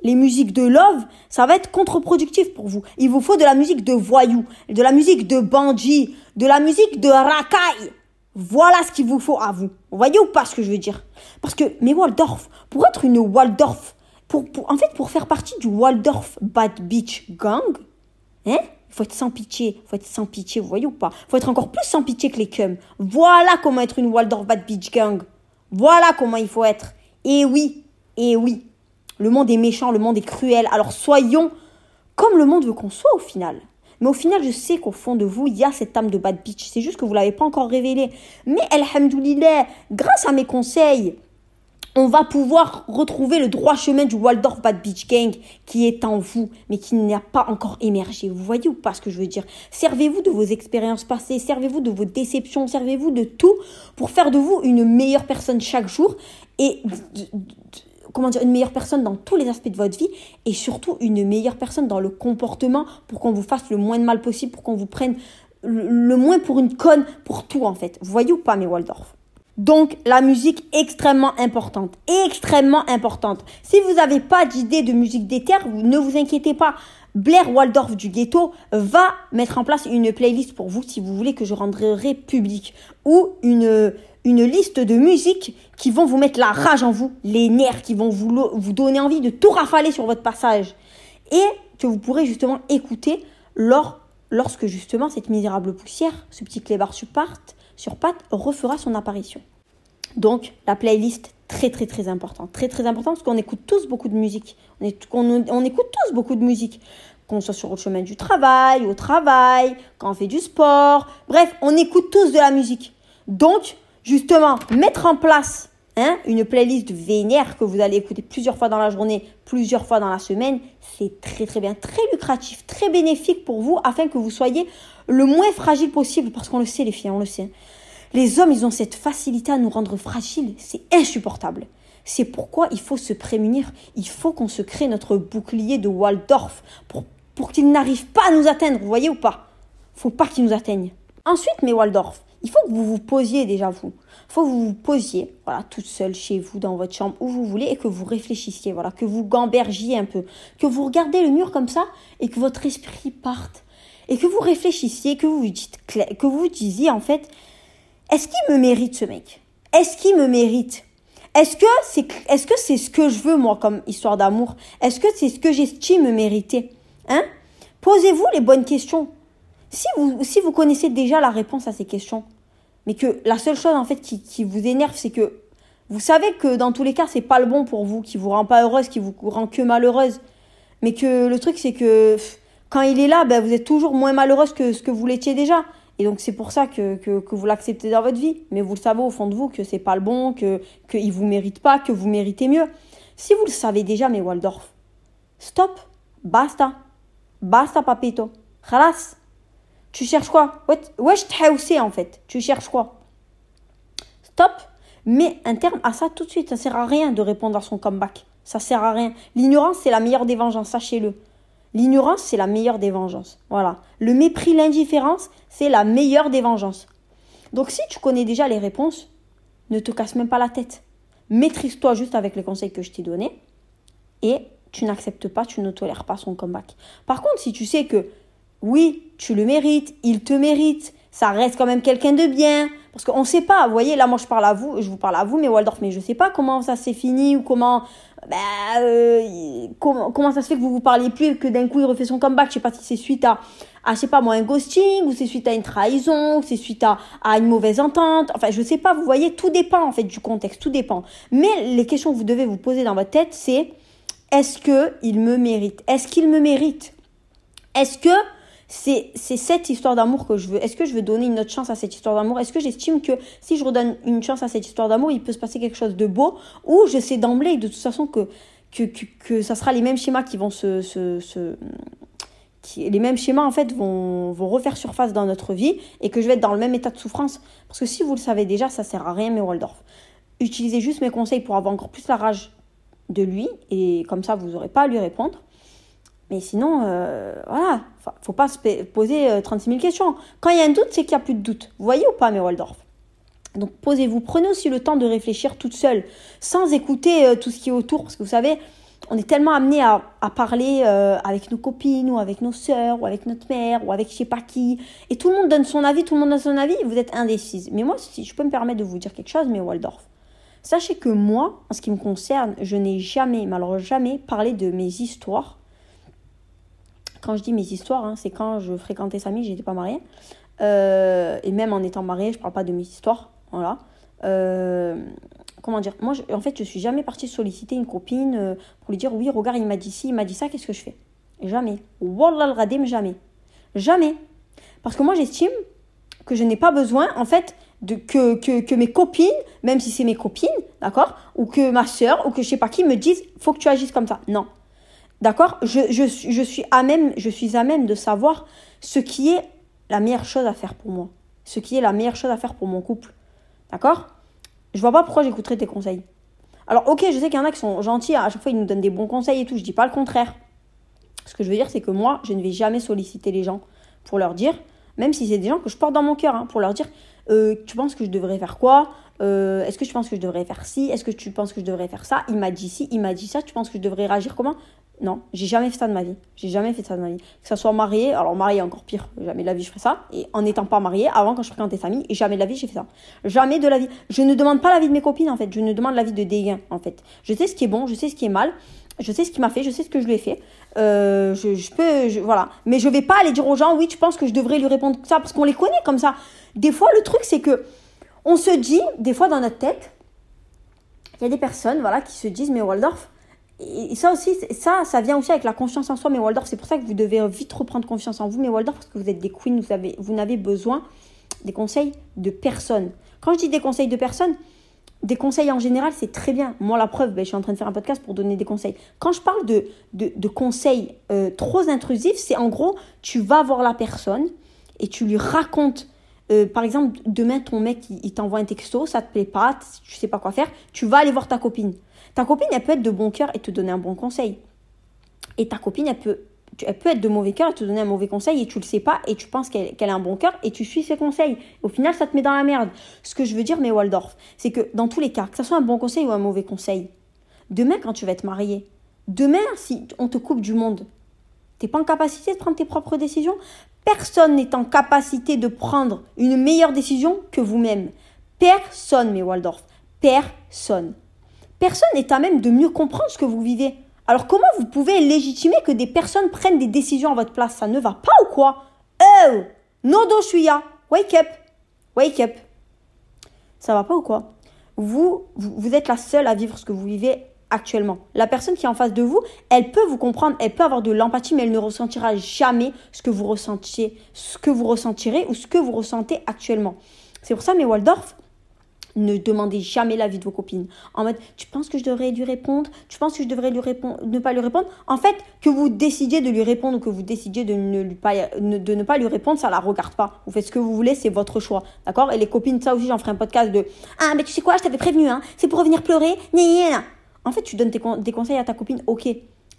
les musiques de love, ça va être contre-productif pour vous. Il vous faut de la musique de voyou, de la musique de bandit, de la musique de racaille. Voilà ce qu'il vous faut à vous. Vous voyez ou pas ce que je veux dire? Parce que, mais Waldorf, pour être une Waldorf, pour, en fait, pour faire partie du Waldorf Bad Beach Gang, hein il faut être sans pitié, faut être sans pitié, vous voyez ou pas? Faut être encore plus sans pitié que les cums. Voilà comment être une Waldorf Bad Beach Gang. Voilà comment il faut être. Et oui, et oui. Le monde est méchant, le monde est cruel. Alors soyons comme le monde veut qu'on soit au final. Mais au final, je sais qu'au fond de vous, il y a cette âme de bad bitch. C'est juste que vous ne l'avez pas encore révélé. Mais alhamdoulilah, grâce à mes conseils, on va pouvoir retrouver le droit chemin du Waldorf Bad Beach Gang qui est en vous, mais qui n'a pas encore émergé. Vous voyez ou pas ce que je veux dire? Servez-vous de vos expériences passées, servez-vous de vos déceptions, servez-vous de tout pour faire de vous une meilleure personne chaque jour et comment dire, une meilleure personne dans tous les aspects de votre vie et surtout une meilleure personne dans le comportement pour qu'on vous fasse le moins de mal possible, pour qu'on vous prenne le, moins pour une conne, pour tout en fait. Vous voyez ou pas mes Waldorf? Donc la musique extrêmement importante, extrêmement importante. Si vous n'avez pas d'idée de musique d'éther, ne vous inquiétez pas. Blair Waldorf du ghetto va mettre en place une playlist pour vous si vous voulez que je rendrai public ou une liste de musiques qui vont vous mettre la rage en vous, les nerfs, qui vont vous, donner envie de tout rafaler sur votre passage. Et que vous pourrez justement écouter lors, lorsque justement cette misérable poussière, ce petit clébard sur sur patte, refera son apparition. Donc la playlist très très très important, très très important parce qu'on écoute tous beaucoup de musique. On, écoute tous beaucoup de musique qu'on soit sur le chemin du travail, au travail, quand on fait du sport. Bref, on écoute tous de la musique. Donc, justement mettre en place hein, une playlist vénère que vous allez écouter plusieurs fois dans la journée, plusieurs fois dans la semaine, c'est très très bien, très lucratif, très bénéfique pour vous afin que vous soyez le moins fragile possible parce qu'on le sait les filles, on le sait. Les hommes, ils ont cette facilité à nous rendre fragiles, c'est insupportable. C'est pourquoi il faut se prémunir, il faut qu'on se crée notre bouclier de Waldorf pour, pour qu'il n'arrive pas à nous atteindre, vous voyez ou pas? Faut pas qu'il nous atteigne. Ensuite, mes Waldorf, il faut que vous vous posiez déjà vous. Il faut que vous vous posiez, voilà, toute seule chez vous, dans votre chambre, où vous voulez, et que vous réfléchissiez, voilà, que vous gambergiez un peu, que vous regardez le mur comme ça, et que votre esprit parte, et que vous réfléchissiez, que vous vous dites, que vous disiez en fait, est-ce qu'il me mérite ce mec? Est-ce qu'il me mérite? Est-ce que c'est, est-ce que c'est ce que je veux moi comme histoire d'amour? Est-ce que c'est ce que j'estime mériter? Hein? Posez-vous les bonnes questions. Si vous, si vous connaissez déjà la réponse à ces questions, mais que la seule chose en fait qui, qui vous énerve, c'est que vous savez que dans tous les cas, c'est pas le bon pour vous, qui vous rend pas heureuse, qui vous rend que malheureuse. Mais que le truc, c'est que quand il est là, ben, vous êtes toujours moins malheureuse que ce que vous l'étiez déjà. Et donc c'est pour ça que, que, vous l'acceptez dans votre vie. Mais vous le savez au fond de vous que c'est pas le bon, que qu'il vous mérite pas, que vous méritez mieux. Si vous le savez déjà, mais Waldorf, stop, basta, basta papito, khalas. Tu cherches quoi? Wesh t'haoussé en fait. Tu cherches quoi? Stop. Mais un terme à ça tout de suite. Ça sert à rien de répondre à son comeback. Ça sert à rien. L'ignorance, c'est la meilleure des vengeances, sachez-le. L'ignorance, c'est la meilleure des vengeances. Voilà. Le mépris, l'indifférence, c'est la meilleure des vengeances. Donc si tu connais déjà les réponses, ne te casse même pas la tête. Maîtrise-toi juste avec les conseils que je t'ai donnés et tu n'acceptes pas, tu ne tolères pas son comeback. Par contre, si tu sais que oui, tu le mérites, il te mérite, ça reste quand même quelqu'un de bien. Parce qu'on ne sait pas, vous voyez, là moi je parle à vous, je vous parle à vous, mais Waldorf, mais je ne sais pas comment ça s'est fini ou comment, bah, euh, comment, comment ça se fait que vous vous parliez plus et que d'un coup il refait son comeback. Je sais pas si c'est suite à, à, je sais pas moi, un ghosting ou c'est suite à une trahison ou c'est suite à, à une mauvaise entente. Enfin, je sais pas, vous voyez, tout dépend en fait du contexte, tout dépend. Mais les questions que vous devez vous poser dans votre tête, c'est est-ce que il me mérite? Est-ce qu'il me mérite? Est-ce que c'est cette histoire d'amour que je veux. Est-ce que je veux donner une autre chance à cette histoire d'amour? Est-ce que j'estime que si je redonne une chance à cette histoire d'amour, il peut se passer quelque chose de beau? Ou je sais d'emblée de toute façon que, que, que, ça sera les mêmes schémas qui vont se... se, les mêmes schémas en fait vont, vont refaire surface dans notre vie et que je vais être dans le même état de souffrance. Parce que si vous le savez déjà, ça sert à rien, mais Waldorf. Utilisez juste mes conseils pour avoir encore plus la rage de lui et comme ça vous n'aurez pas à lui répondre. Mais sinon, euh, voilà, faut pas se poser 36 euh, 000 questions. Quand il y a un doute, c'est qu'il n'y a plus de doute. Vous voyez ou pas, mes Waldorf Donc posez-vous, prenez aussi le temps de réfléchir toute seule, sans écouter euh, tout ce qui est autour, parce que vous savez, on est tellement amené à, parler avec nos copines, ou avec nos sœurs, ou avec notre mère, ou avec je sais pas qui, et tout le monde donne son avis, tout le monde donne son avis, vous êtes indécise. Mais moi, si je peux me permettre de vous dire quelque chose, mes Waldorf, sachez que moi, en ce qui me concerne, je n'ai jamais, malheureusement jamais, parlé de mes histoires quand je dis mes histoires, hein, c'est quand je fréquentais Samy, j'étais pas mariée. Euh, et même en étant mariée, je parle pas de mes histoires. Voilà. Euh, comment dire Moi, en fait, je suis jamais partie solliciter une copine euh, pour lui dire oui, regarde, il m'a dit ci, il m'a dit ça, qu'est-ce que je fais? Jamais. Wallah al jamais. Jamais. Parce que moi, j'estime que je n'ai pas besoin, en fait, de, que, que, que mes copines, même si c'est mes copines, d'accord? Ou que ma soeur, ou que je sais pas qui, me disent faut que tu agisses comme ça. Non. D'accord? Je, suis à même, je suis à même de savoir ce qui est la meilleure chose à faire pour moi. Ce qui est la meilleure chose à faire pour mon couple. D'accord? Je vois pas pourquoi j'écouterais tes conseils. Alors, ok, je sais qu'il y en a qui sont gentils, à chaque fois ils nous donnent des bons conseils et tout, je dis pas le contraire. Ce que je veux dire, c'est que moi, je ne vais jamais solliciter les gens pour leur dire, même si c'est des gens que je porte dans mon cœur, hein, pour leur dire euh, Tu penses que je devrais faire quoi? Euh, Est-ce que tu penses que je devrais faire ci? Est-ce que tu penses que je devrais faire ça? Il m'a dit ci, il m'a dit ça, tu penses que je devrais réagir comment? Non, j'ai jamais fait ça de ma vie. J'ai jamais fait ça de ma vie. Que ça soit marié, alors marié encore pire, jamais de la vie je ferais ça. Et en n'étant pas marié, avant quand je fréquentais famille, et jamais de la vie j'ai fait ça. Jamais de la vie. Je ne demande pas l'avis de mes copines en fait. Je ne demande l'avis de dégain en fait. Je sais ce qui est bon, je sais ce qui est mal. Je sais ce qu'il m'a fait, je sais ce que je lui ai fait. Euh, je, peux, voilà. Mais je vais pas aller dire aux gens, oui, tu penses que je devrais lui répondre ça parce qu'on les connaît comme ça. Des fois, le truc c'est que on se dit, des fois dans notre tête, il y a des personnes, voilà, qui se disent, mais Waldorf, et ça aussi, ça, ça vient aussi avec la confiance en soi, mais Waldorf, c'est pour ça que vous devez vite reprendre confiance en vous, mais Waldorf, parce que vous êtes des queens, vous, avez, vous n'avez besoin des conseils de personne. Quand je dis des conseils de personne, des conseils en général, c'est très bien. Moi, la preuve, ben, je suis en train de faire un podcast pour donner des conseils. Quand je parle de, de, conseils euh, trop intrusifs, c'est en gros, tu vas voir la personne et tu lui racontes. Euh, par exemple, demain, ton mec, il, il t'envoie un texto, ça te plaît pas, tu sais pas quoi faire, tu vas aller voir ta copine. Ta copine, elle peut être de bon cœur et te donner un bon conseil. Et ta copine, elle peut, elle peut être de mauvais cœur et te donner un mauvais conseil et tu le sais pas et tu penses qu'elle a un bon cœur et tu suis ses conseils. Au final, ça te met dans la merde. Ce que je veux dire, mais Waldorf, c'est que dans tous les cas, que ce soit un bon conseil ou un mauvais conseil, demain, quand tu vas être marié, demain, si on te coupe du monde, t'es pas en capacité de prendre tes propres décisions? Personne n'est en capacité de prendre une meilleure décision que vous-même. Personne, mais Waldorf. Personne. Personne n'est à même de mieux comprendre ce que vous vivez. Alors comment vous pouvez légitimer que des personnes prennent des décisions à votre place? Ça ne va pas ou quoi? Oh! Nodo Shuya. Wake up. Wake up. Ça va pas ou quoi? Vous, vous, êtes la seule à vivre ce que vous vivez actuellement. La personne qui est en face de vous, elle peut vous comprendre, elle peut avoir de l'empathie, mais elle ne ressentira jamais ce que vous ressentiez, ce que vous ressentirez ou ce que vous ressentez actuellement. C'est pour ça, mes Waldorf, ne demandez jamais l'avis de vos copines. En mode, tu penses que je devrais lui répondre? Tu penses que je devrais lui répondre, ne pas lui répondre? En fait, que vous décidiez de lui répondre ou que vous décidiez de ne, pas lui répondre, ça la regarde pas. Vous faites ce que vous voulez, c'est votre choix. D'accord? Et les copines, ça aussi, j'en ferai un podcast de Ah, mais tu sais quoi, je t'avais prévenu, hein C'est pour revenir pleurer. En fait, tu donnes des conseils à ta copine, ok.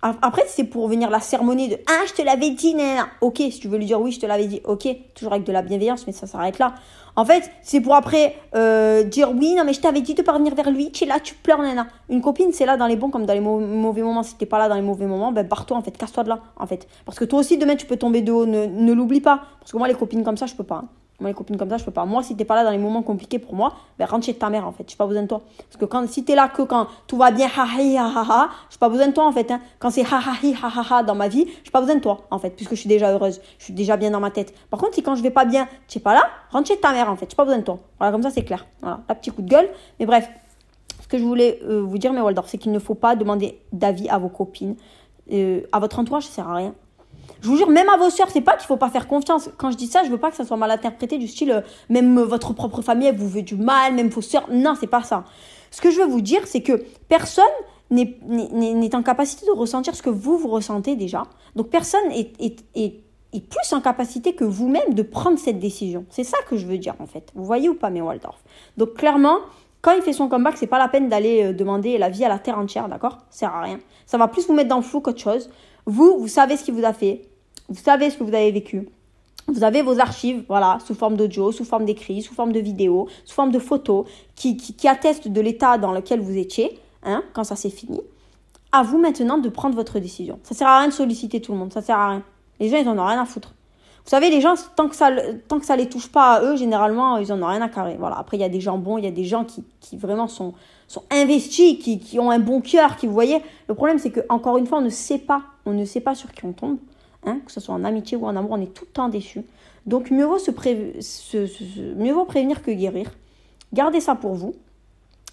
Après, c'est pour venir la sermonner de Ah, je te l'avais dit, nan, ok, si tu veux lui dire oui, je te l'avais dit, ok, toujours avec de la bienveillance, mais ça s'arrête là. En fait, c'est pour après euh, dire oui, non, mais je t'avais dit de pas venir vers lui, tu es là, tu pleures, nana. Une copine, c'est là dans les bons comme dans les mauvais moments. Si t'es pas là dans les mauvais moments, ben barre-toi, en fait, casse-toi de là, en fait. Parce que toi aussi, demain, tu peux tomber de haut, ne, ne l'oublie pas. Parce que moi, les copines comme ça, je peux pas. Hein. Moi, les copines comme ça, je peux pas. Moi, si t'es pas là dans les moments compliqués pour moi, ben rentre chez ta mère en fait. J'ai pas besoin de toi. Parce que quand, si t'es là que quand tout va bien, ha ha ha ha, j'ai pas besoin de toi en fait. Hein. Quand c'est ha ha ha ha ha dans ma vie, j'ai pas besoin de toi en fait, puisque je suis déjà heureuse. Je suis déjà bien dans ma tête. Par contre, si quand je vais pas bien, tu es pas là, rentre chez ta mère en fait. J'ai pas besoin de toi. Voilà, comme ça c'est clair. Voilà, un petit coup de gueule. Mais bref, ce que je voulais euh, vous dire, mes Waldorf, c'est qu'il ne faut pas demander d'avis à vos copines. Euh, à votre entourage, ça sert à rien. Je vous jure, même à vos sœurs, c'est pas qu'il faut pas faire confiance. Quand je dis ça, je veux pas que ça soit mal interprété du style, euh, même votre propre famille, elle vous veut du mal, même vos sœurs. Non, c'est pas ça. Ce que je veux vous dire, c'est que personne n'est en capacité de ressentir ce que vous, vous ressentez déjà. Donc personne est, est, est, est plus en capacité que vous-même de prendre cette décision. C'est ça que je veux dire en fait. Vous voyez ou pas, mes Waldorf? Donc clairement, quand il fait son comeback, c'est pas la peine d'aller euh, demander la vie à la terre entière, d'accord? Ça sert à rien. Ça va plus vous mettre dans le flou qu'autre chose. Vous, vous savez ce qu'il vous a fait. Vous savez ce que vous avez vécu. Vous avez vos archives, voilà, sous forme d'audio, sous forme d'écrit, sous forme de vidéo, sous forme de photos, qui, attestent de l'état dans lequel vous étiez, hein, quand ça s'est fini. À vous maintenant de prendre votre décision. Ça sert à rien de solliciter tout le monde, ça sert à rien. Les gens, ils en ont rien à foutre. Vous savez, les gens, tant que ça, tant que ça les touche pas à eux, généralement, ils en ont rien à carrer. Voilà. Après, il y a des gens bons, il y a des gens qui, vraiment sont, sont investis, qui, qui ont un bon cœur, qui, vous voyez. Le problème, c'est que encore une fois, on ne sait pas, on ne sait pas sur qui on tombe. Hein, que ce soit en amitié ou en amour, on est tout le temps déçu. Donc mieux vaut, se mieux vaut prévenir que guérir. Gardez ça pour vous.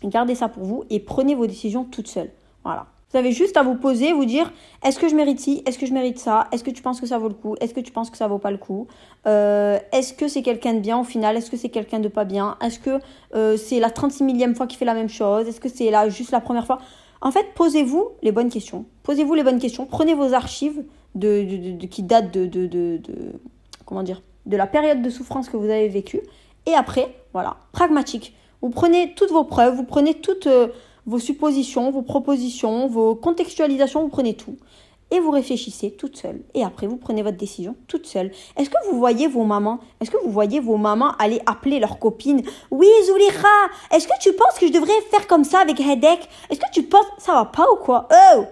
Gardez ça pour vous et prenez vos décisions toutes seules. Voilà. Vous avez juste à vous poser, vous dire est-ce que je mérite ci, est-ce que je mérite ça, est-ce que tu penses que ça vaut le coup, est-ce que tu penses que ça vaut pas le coup, euh, est-ce que c'est quelqu'un de bien au final, est-ce que c'est quelqu'un de pas bien, est-ce que euh, c'est la 36 millième fois qu'il fait la même chose, est-ce que c'est là juste la première fois. En fait, posez-vous les bonnes questions. Posez-vous les bonnes questions, prenez vos archives, de, qui date de, de, comment dire, de la période de souffrance que vous avez vécue. Et après, voilà, pragmatique. Vous prenez toutes vos preuves, vous prenez toutes euh, vos suppositions, vos propositions, vos contextualisations, vous prenez tout. Et vous réfléchissez toute seule. Et après, vous prenez votre décision toute seule. Est-ce que vous voyez vos mamans? Est-ce que vous voyez vos mamans aller appeler leurs copines? Oui, Zoulira, est-ce que tu penses que je devrais faire comme ça avec Hedek Est-ce que tu penses... Ça va pas ou quoi? Oh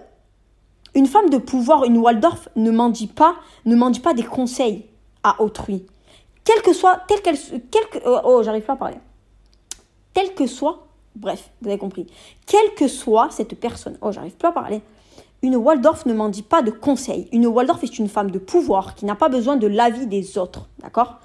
une femme de pouvoir, une Waldorf, ne m'en dit pas, ne m'en dit pas des conseils à autrui. Quelle que soit, telle qu'elle, quelque, oh, oh, j'arrive pas à parler. Telle que soit, bref, vous avez compris. Quelle que soit cette personne, oh, j'arrive pas à parler. Une Waldorf ne m'en dit pas de conseils. Une Waldorf est une femme de pouvoir qui n'a pas besoin de l'avis des autres, d'accord?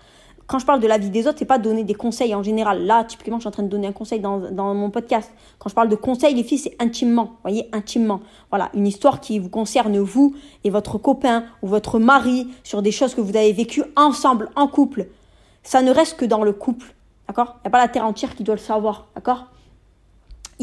Quand je parle de la vie des autres, c'est pas donner des conseils en général. Là, typiquement, je suis en train de donner un conseil dans, dans mon podcast. Quand je parle de conseils, les filles, c'est intimement. Voyez, intimement. Voilà, une histoire qui vous concerne vous et votre copain ou votre mari sur des choses que vous avez vécues ensemble, en couple. Ça ne reste que dans le couple. D'accord? Il n'y a pas la terre entière qui doit le savoir. D'accord?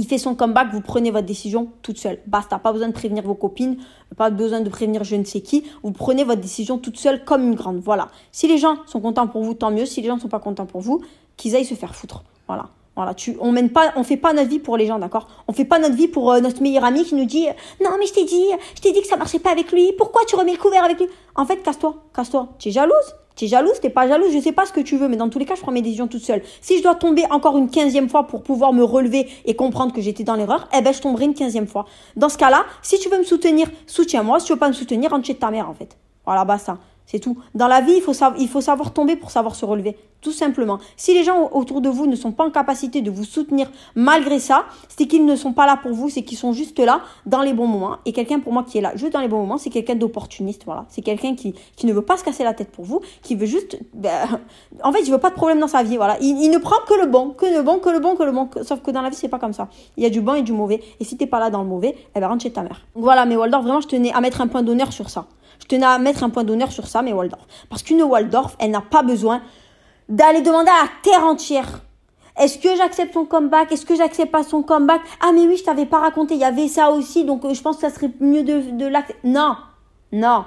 Il fait son comeback, vous prenez votre décision toute seule. Basta, pas besoin de prévenir vos copines, pas besoin de prévenir je ne sais qui. Vous prenez votre décision toute seule comme une grande. Voilà. Si les gens sont contents pour vous, tant mieux. Si les gens ne sont pas contents pour vous, qu'ils aillent se faire foutre. Voilà. Voilà, tu, on mène pas, on fait pas notre vie pour les gens, d'accord? On fait pas notre vie pour euh, notre meilleur ami qui nous dit non mais je t'ai dit, je t'ai dit que ça marchait pas avec lui. Pourquoi tu remets le couvert avec lui? En fait, casse-toi, casse-toi. Tu es jalouse? Tu es jalouse, t'es pas jalouse, je sais pas ce que tu veux, mais dans tous les cas, je prends mes décisions toute seule. Si je dois tomber encore une quinzième fois pour pouvoir me relever et comprendre que j'étais dans l'erreur, eh ben, je tomberai une quinzième fois. Dans ce cas-là, si tu veux me soutenir, soutiens-moi. Si tu veux pas me soutenir, rentre chez ta mère, en fait. Voilà, basta. C'est tout. Dans la vie, il faut, savoir, tomber pour savoir se relever. Tout simplement. Si les gens autour de vous ne sont pas en capacité de vous soutenir malgré ça, c'est qu'ils ne sont pas là pour vous, c'est qu'ils sont juste là dans les bons moments. Et quelqu'un pour moi qui est là juste dans les bons moments, c'est quelqu'un d'opportuniste. Voilà. C'est quelqu'un qui, qui ne veut pas se casser la tête pour vous, qui veut juste... Ben, en fait, il veut pas de problème dans sa vie. Voilà. Il, ne prend que le bon, que le bon, que le bon, que le bon. Sauf que dans la vie, c'est pas comme ça. Il y a du bon et du mauvais. Et si t'es pas là dans le mauvais, eh ben rentre chez ta mère. Voilà, mais Waldorf, vraiment, je tenais à mettre un point d'honneur sur ça. Tenais à mettre un point d'honneur sur ça, mais Waldorf. Parce qu'une Waldorf, elle n'a pas besoin d'aller demander à la terre entière. Est-ce que j'accepte son comeback? Est-ce que j'accepte pas son comeback? Ah mais oui, je t'avais pas raconté, il y avait ça aussi, donc euh, je pense que ça serait mieux de, de l'accepter. Non, non,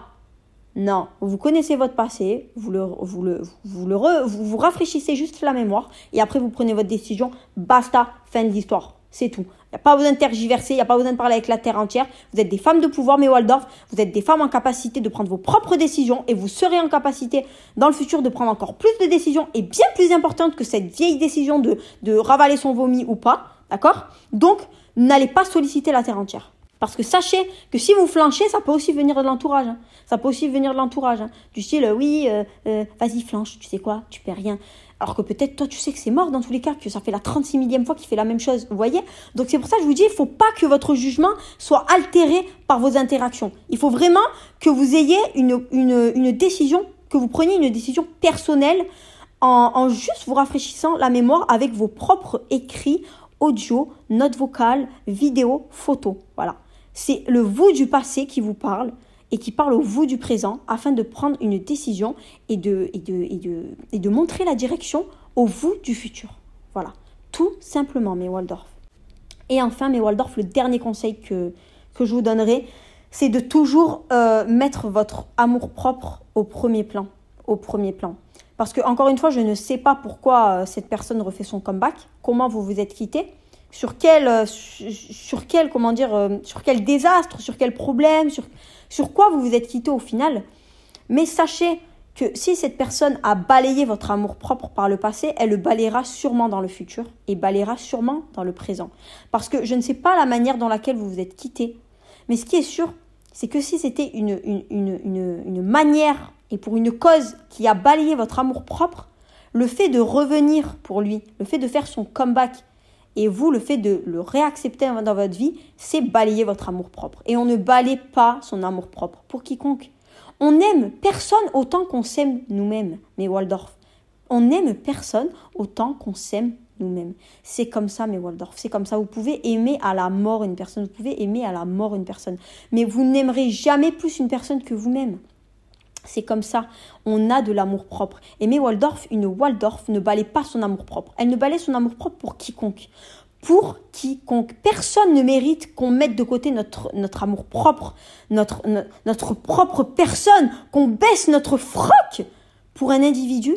non. Vous connaissez votre passé, vous le, vous le, vous le, vous, vous rafraîchissez juste la mémoire, et après vous prenez votre décision. Basta, fin de l'histoire. C'est tout. Il n'y a pas besoin de tergiverser, il n'y a pas besoin de parler avec la terre entière. Vous êtes des femmes de pouvoir, mais Waldorf, vous êtes des femmes en capacité de prendre vos propres décisions et vous serez en capacité dans le futur de prendre encore plus de décisions et bien plus importantes que cette vieille décision de, de ravaler son vomi ou pas. D'accord? Donc, n'allez pas solliciter la terre entière. Parce que sachez que si vous flanchez, ça peut aussi venir de l'entourage. Hein. Ça peut aussi venir de l'entourage. Hein. Du style, oui, euh, euh, vas-y, flanche, tu sais quoi, tu perds rien. Alors que peut-être toi, tu sais que c'est mort dans tous les cas, que ça fait la 36 millième fois qu'il fait la même chose. Vous voyez? Donc c'est pour ça que je vous dis, il faut pas que votre jugement soit altéré par vos interactions. Il faut vraiment que vous ayez une, une, décision, que vous preniez une décision personnelle en, en juste vous rafraîchissant la mémoire avec vos propres écrits, audio, notes vocales, vidéos, photos. Voilà. C'est le vous du passé qui vous parle et qui parle au vous du présent afin de prendre une décision et de, et de, et de, et de montrer la direction au vous du futur. Voilà, tout simplement, mes Waldorf. Et enfin, mes Waldorf, le dernier conseil que, que je vous donnerai, c'est de toujours euh, mettre votre amour propre au premier plan. Au premier plan. Parce que, encore une fois, je ne sais pas pourquoi euh, cette personne refait son comeback, comment vous vous êtes quitté, sur quel, euh, sur quel, comment dire, sur quel désastre, sur quel problème, sur, sur quoi vous vous êtes quitté au final? Mais sachez que si cette personne a balayé votre amour propre par le passé, elle le balayera sûrement dans le futur et balayera sûrement dans le présent. Parce que je ne sais pas la manière dans laquelle vous vous êtes quitté, mais ce qui est sûr, c'est que si c'était une, une, une, manière et pour une cause qui a balayé votre amour propre, le fait de revenir pour lui, le fait de faire son comeback et vous, le fait de le réaccepter dans votre vie, c'est balayer votre amour propre. Et on ne balaye pas son amour propre pour quiconque. On n'aime personne autant qu'on s'aime nous-mêmes, mais Waldorf. On n'aime personne autant qu'on s'aime nous-mêmes. C'est comme ça, mais Waldorf. C'est comme ça. Vous pouvez aimer à la mort une personne. Vous pouvez aimer à la mort une personne. Mais vous n'aimerez jamais plus une personne que vous-même. C'est comme ça, on a de l'amour propre. Et mais Waldorf, une Waldorf ne balaye pas son amour propre. Elle ne balaye son amour propre pour quiconque. Pour quiconque. Personne ne mérite qu'on mette de côté notre, notre amour propre, notre, notre propre personne, qu'on baisse notre froc pour un individu.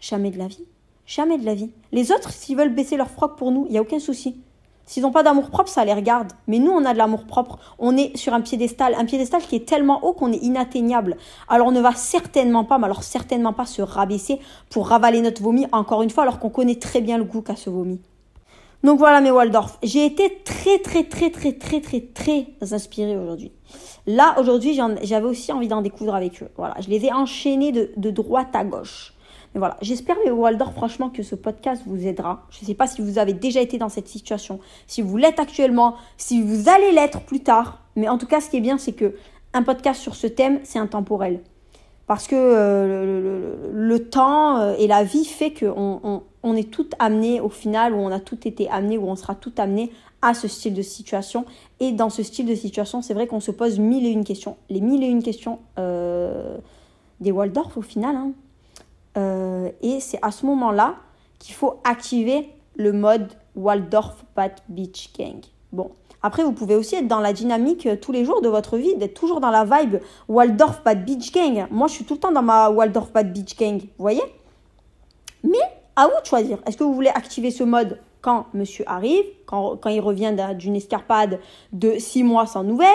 Jamais de la vie. Jamais de la vie. Les autres, s'ils veulent baisser leur froc pour nous, il n'y a aucun souci. S'ils n'ont pas d'amour propre, ça les regarde. Mais nous, on a de l'amour propre. On est sur un piédestal, un piédestal qui est tellement haut qu'on est inatteignable. Alors on ne va certainement pas, mais alors certainement pas se rabaisser pour ravaler notre vomi, encore une fois, alors qu'on connaît très bien le goût qu'a ce vomi. Donc voilà mes Waldorf. J'ai été très très très très très très très inspirée aujourd'hui. Là aujourd'hui j'avais aussi envie d'en découdre avec eux. Voilà, je les ai enchaînés de, de droite à gauche voilà, j'espère, mes Waldorf, franchement, que ce podcast vous aidera. Je ne sais pas si vous avez déjà été dans cette situation, si vous l'êtes actuellement, si vous allez l'être plus tard. Mais en tout cas, ce qui est bien, c'est que un podcast sur ce thème, c'est intemporel. Parce que euh, le, temps euh, et la vie fait qu'on on, est tout amené au final, ou on a tout été amené, ou on sera tout amené à ce style de situation. Et dans ce style de situation, c'est vrai qu'on se pose mille et une questions. Les mille et une questions euh, des Waldorf, au final, hein, euh, et c'est à ce moment-là qu'il faut activer le mode Waldorf Bad Beach Gang. Bon. Après, vous pouvez aussi être dans la dynamique euh, tous les jours de votre vie, d'être toujours dans la vibe Waldorf Bad Beach Gang. Moi, je suis tout le temps dans ma Waldorf Bad Beach Gang, vous voyez? Mais à vous de choisir. Est-ce que vous voulez activer ce mode quand monsieur arrive, quand, quand il revient d'une escarpade de 6 mois sans nouvelles?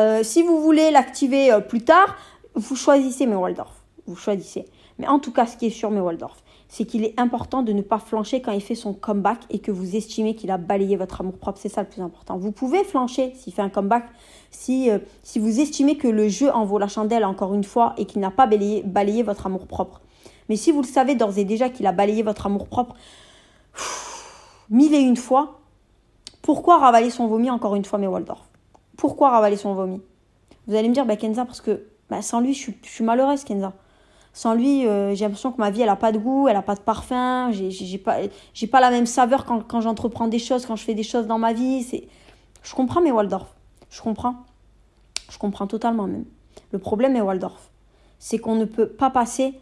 Euh, Si vous voulez l'activer plus tard, vous choisissez mes Waldorf. Vous choisissez. Mais en tout cas, ce qui est sûr, mais Waldorf, c'est qu'il est important de ne pas flancher quand il fait son comeback et que vous estimez qu'il a balayé votre amour propre. C'est ça le plus important. Vous pouvez flancher s'il fait un comeback, si, euh, si vous estimez que le jeu en vaut la chandelle encore une fois et qu'il n'a pas balayé, balayé votre amour propre. Mais si vous le savez d'ores et déjà qu'il a balayé votre amour propre mille et une fois, pourquoi ravaler son vomi encore une fois, mais Waldorf? Pourquoi ravaler son vomi? Vous allez me dire, bah, Kenza, parce que bah, sans lui, je je suis malheureuse, Kenza. Sans lui, euh, j'ai l'impression que ma vie, elle n'a pas de goût, elle n'a pas de parfum, j'ai pas, pas la même saveur quand, quand j'entreprends des choses, quand je fais des choses dans ma vie. Je comprends mes Waldorf. Je comprends. Je comprends totalement même. Le problème est Waldorf. C'est qu'on ne peut pas passer,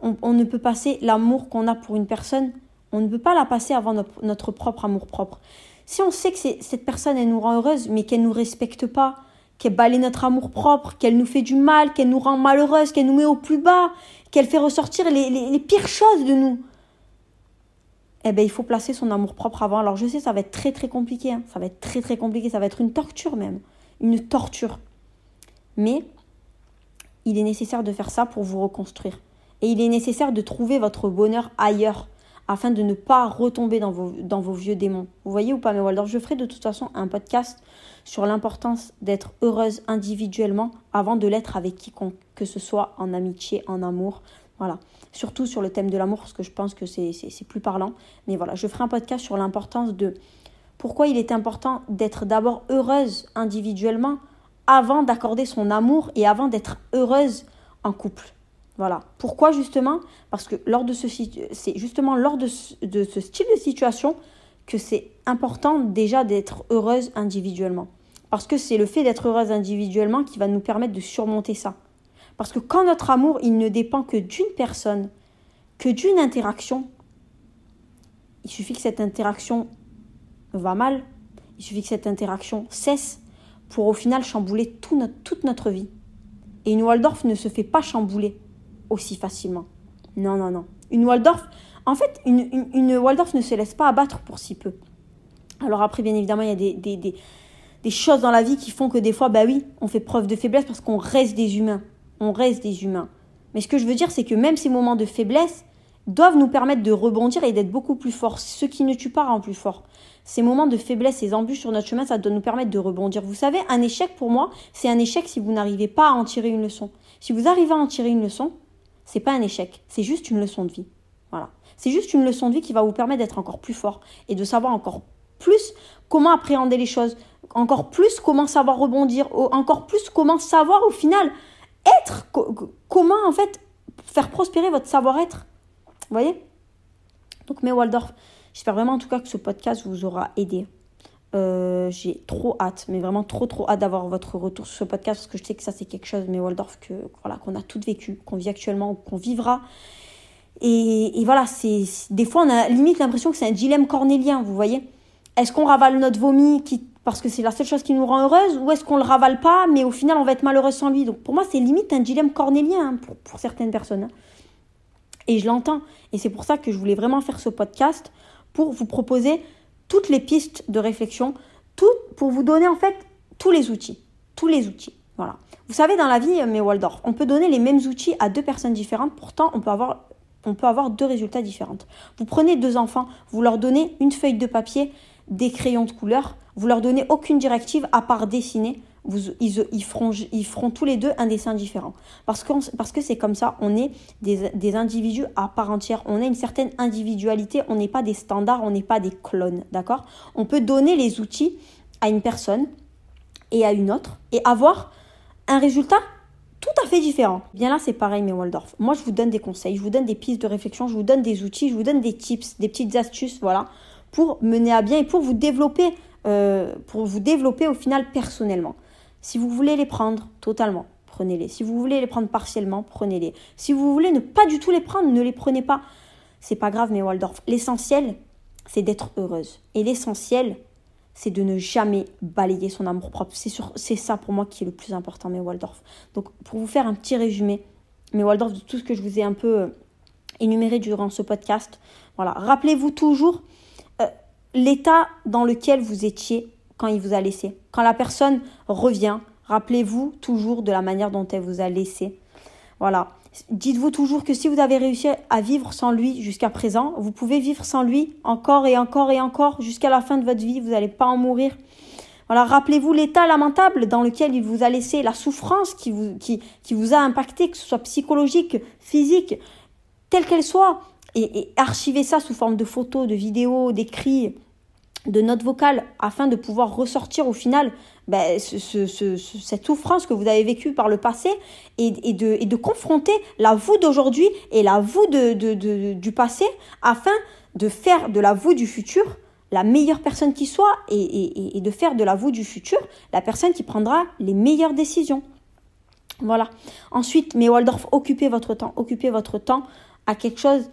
on, ne peut passer l'amour qu'on a pour une personne, on ne peut pas la passer avant notre, notre propre amour propre. Si on sait que cette personne, elle nous rend heureuse, mais qu'elle ne nous respecte pas, qu'elle balaye notre amour propre, qu'elle nous fait du mal, qu'elle nous rend malheureuse, qu'elle nous met au plus bas, qu'elle fait ressortir les, pires choses de nous. eh ben, il faut placer son amour propre avant. Alors je sais, ça va être très très compliqué. Hein. Ça va être très très compliqué. Ça va être une torture même. Une torture. Mais il est nécessaire de faire ça pour vous reconstruire. Et il est nécessaire de trouver votre bonheur ailleurs afin de ne pas retomber dans vos, vieux démons. Vous voyez ou pas, mais Waldorf, je ferai de toute façon un podcast sur l'importance d'être heureuse individuellement avant de l'être avec quiconque, que ce soit en amitié, en amour. Voilà. Surtout sur le thème de l'amour, parce que je pense que c'est plus parlant. Mais voilà, je ferai un podcast sur l'importance de pourquoi il est important d'être d'abord heureuse individuellement avant d'accorder son amour et avant d'être heureuse en couple. Voilà. Pourquoi justement? Parce que lors de ce c'est justement lors de ce, de ce style de situation que c'est important déjà d'être heureuse individuellement. Parce que c'est le fait d'être heureuse individuellement qui va nous permettre de surmonter ça. Parce que quand notre amour, il ne dépend que d'une personne, que d'une interaction, il suffit que cette interaction va mal, il suffit que cette interaction cesse pour au final chambouler toute notre vie. Et une Waldorf ne se fait pas chambouler aussi facilement. Non, non, non. Une Waldorf, en fait, une, Waldorf ne se laisse pas abattre pour si peu. Alors après, bien évidemment, il y a des, choses dans la vie qui font que des fois, bah oui, on fait preuve de faiblesse parce qu'on reste des humains on reste des humains. Mais ce que je veux dire, c'est que même ces moments de faiblesse doivent nous permettre de rebondir et d'être beaucoup plus forts. Ce qui ne tue pas rend plus fort. Ces moments de faiblesse, ces embûches sur notre chemin, ça doit nous permettre de rebondir. Vous savez, un échec pour moi, c'est un échec si vous n'arrivez pas à en tirer une leçon. Si vous arrivez à en tirer une leçon, c'est pas un échec, c'est juste une leçon de vie. Voilà. C'est juste une leçon de vie qui va vous permettre d'être encore plus fort et de savoir encore plus comment appréhender les choses, encore plus comment savoir rebondir, encore plus comment savoir au final être, comment en fait faire prospérer votre savoir-être. Vous voyez? Donc, mais Waldorf, j'espère vraiment en tout cas que ce podcast vous aura aidé. Euh, j'ai trop hâte, mais vraiment trop trop hâte d'avoir votre retour sur ce podcast parce que je sais que ça c'est quelque chose, mais Waldorf, que voilà, qu'on a toutes vécu, qu'on vit actuellement ou qu'on vivra. Et, voilà, c'est des fois on a limite l'impression que c'est un dilemme cornélien, vous voyez. Est-ce qu'on ravale notre vomi parce que c'est la seule chose qui nous rend heureuse, ou est-ce qu'on le ravale pas, mais au final on va être malheureuse sans lui. Donc pour moi c'est limite un dilemme cornélien hein, pour, certaines personnes. Hein. Et je l'entends. Et c'est pour ça que je voulais vraiment faire ce podcast pour vous proposer toutes les pistes de réflexion, tout, pour vous donner en fait tous les outils. Vous savez, dans la vie, mais Waldorf, on peut donner les mêmes outils à deux personnes différentes, pourtant on peut avoir on peut avoir deux résultats différents. Vous prenez deux enfants, vous leur donnez une feuille de papier, des crayons de couleur, vous leur donnez aucune directive à part dessiner. Ils, feront, tous les deux un dessin différent. Parce que, c'est comme ça, on est des, des, individus à part entière. On a une certaine individualité, on n'est pas des standards, on n'est pas des clones. D'accord? On peut donner les outils à une personne et à une autre et avoir un résultat tout à fait différent. Bien là, c'est pareil, mais Waldorf. Moi, je vous donne des conseils, je vous donne des pistes de réflexion, je vous donne des outils, je vous donne des tips, des petites astuces, voilà, pour mener à bien et pour vous développer euh, pour vous développer au final personnellement. Si vous voulez les prendre totalement, prenez-les. Si vous voulez les prendre partiellement, prenez-les. Si vous voulez ne pas du tout les prendre, ne les prenez pas. C'est pas grave, mais Waldorf. L'essentiel, c'est d'être heureuse. Et l'essentiel, c'est de ne jamais balayer son amour propre. C'est ça pour moi qui est le plus important, mais Waldorf. Donc, pour vous faire un petit résumé, mais Waldorf, de tout ce que je vous ai un peu euh, énuméré durant ce podcast, voilà. Rappelez-vous toujours l'état dans lequel vous étiez quand il vous a laissé. Quand la personne revient, rappelez-vous toujours de la manière dont elle vous a laissé. Voilà. Dites-vous toujours que si vous avez réussi à vivre sans lui jusqu'à présent, vous pouvez vivre sans lui encore et encore et encore jusqu'à la fin de votre vie. Vous n'allez pas en mourir. Voilà, rappelez-vous l'état lamentable dans lequel il vous a laissé, la souffrance qui vous, a impacté, que ce soit psychologique, physique, telle qu'elle soit et, archiver ça sous forme de photos, de vidéos, d'écrits, de notes vocales, afin de pouvoir ressortir au final ben, cette souffrance que vous avez vécue par le passé et, de, confronter la vous d'aujourd'hui et la vous du passé afin de faire de la vous du futur la meilleure personne qui soit et, et de faire de la vous du futur la personne qui prendra les meilleures décisions. Voilà. Ensuite, mais Waldorf, occupez votre temps, occupez votre temps à quelque chose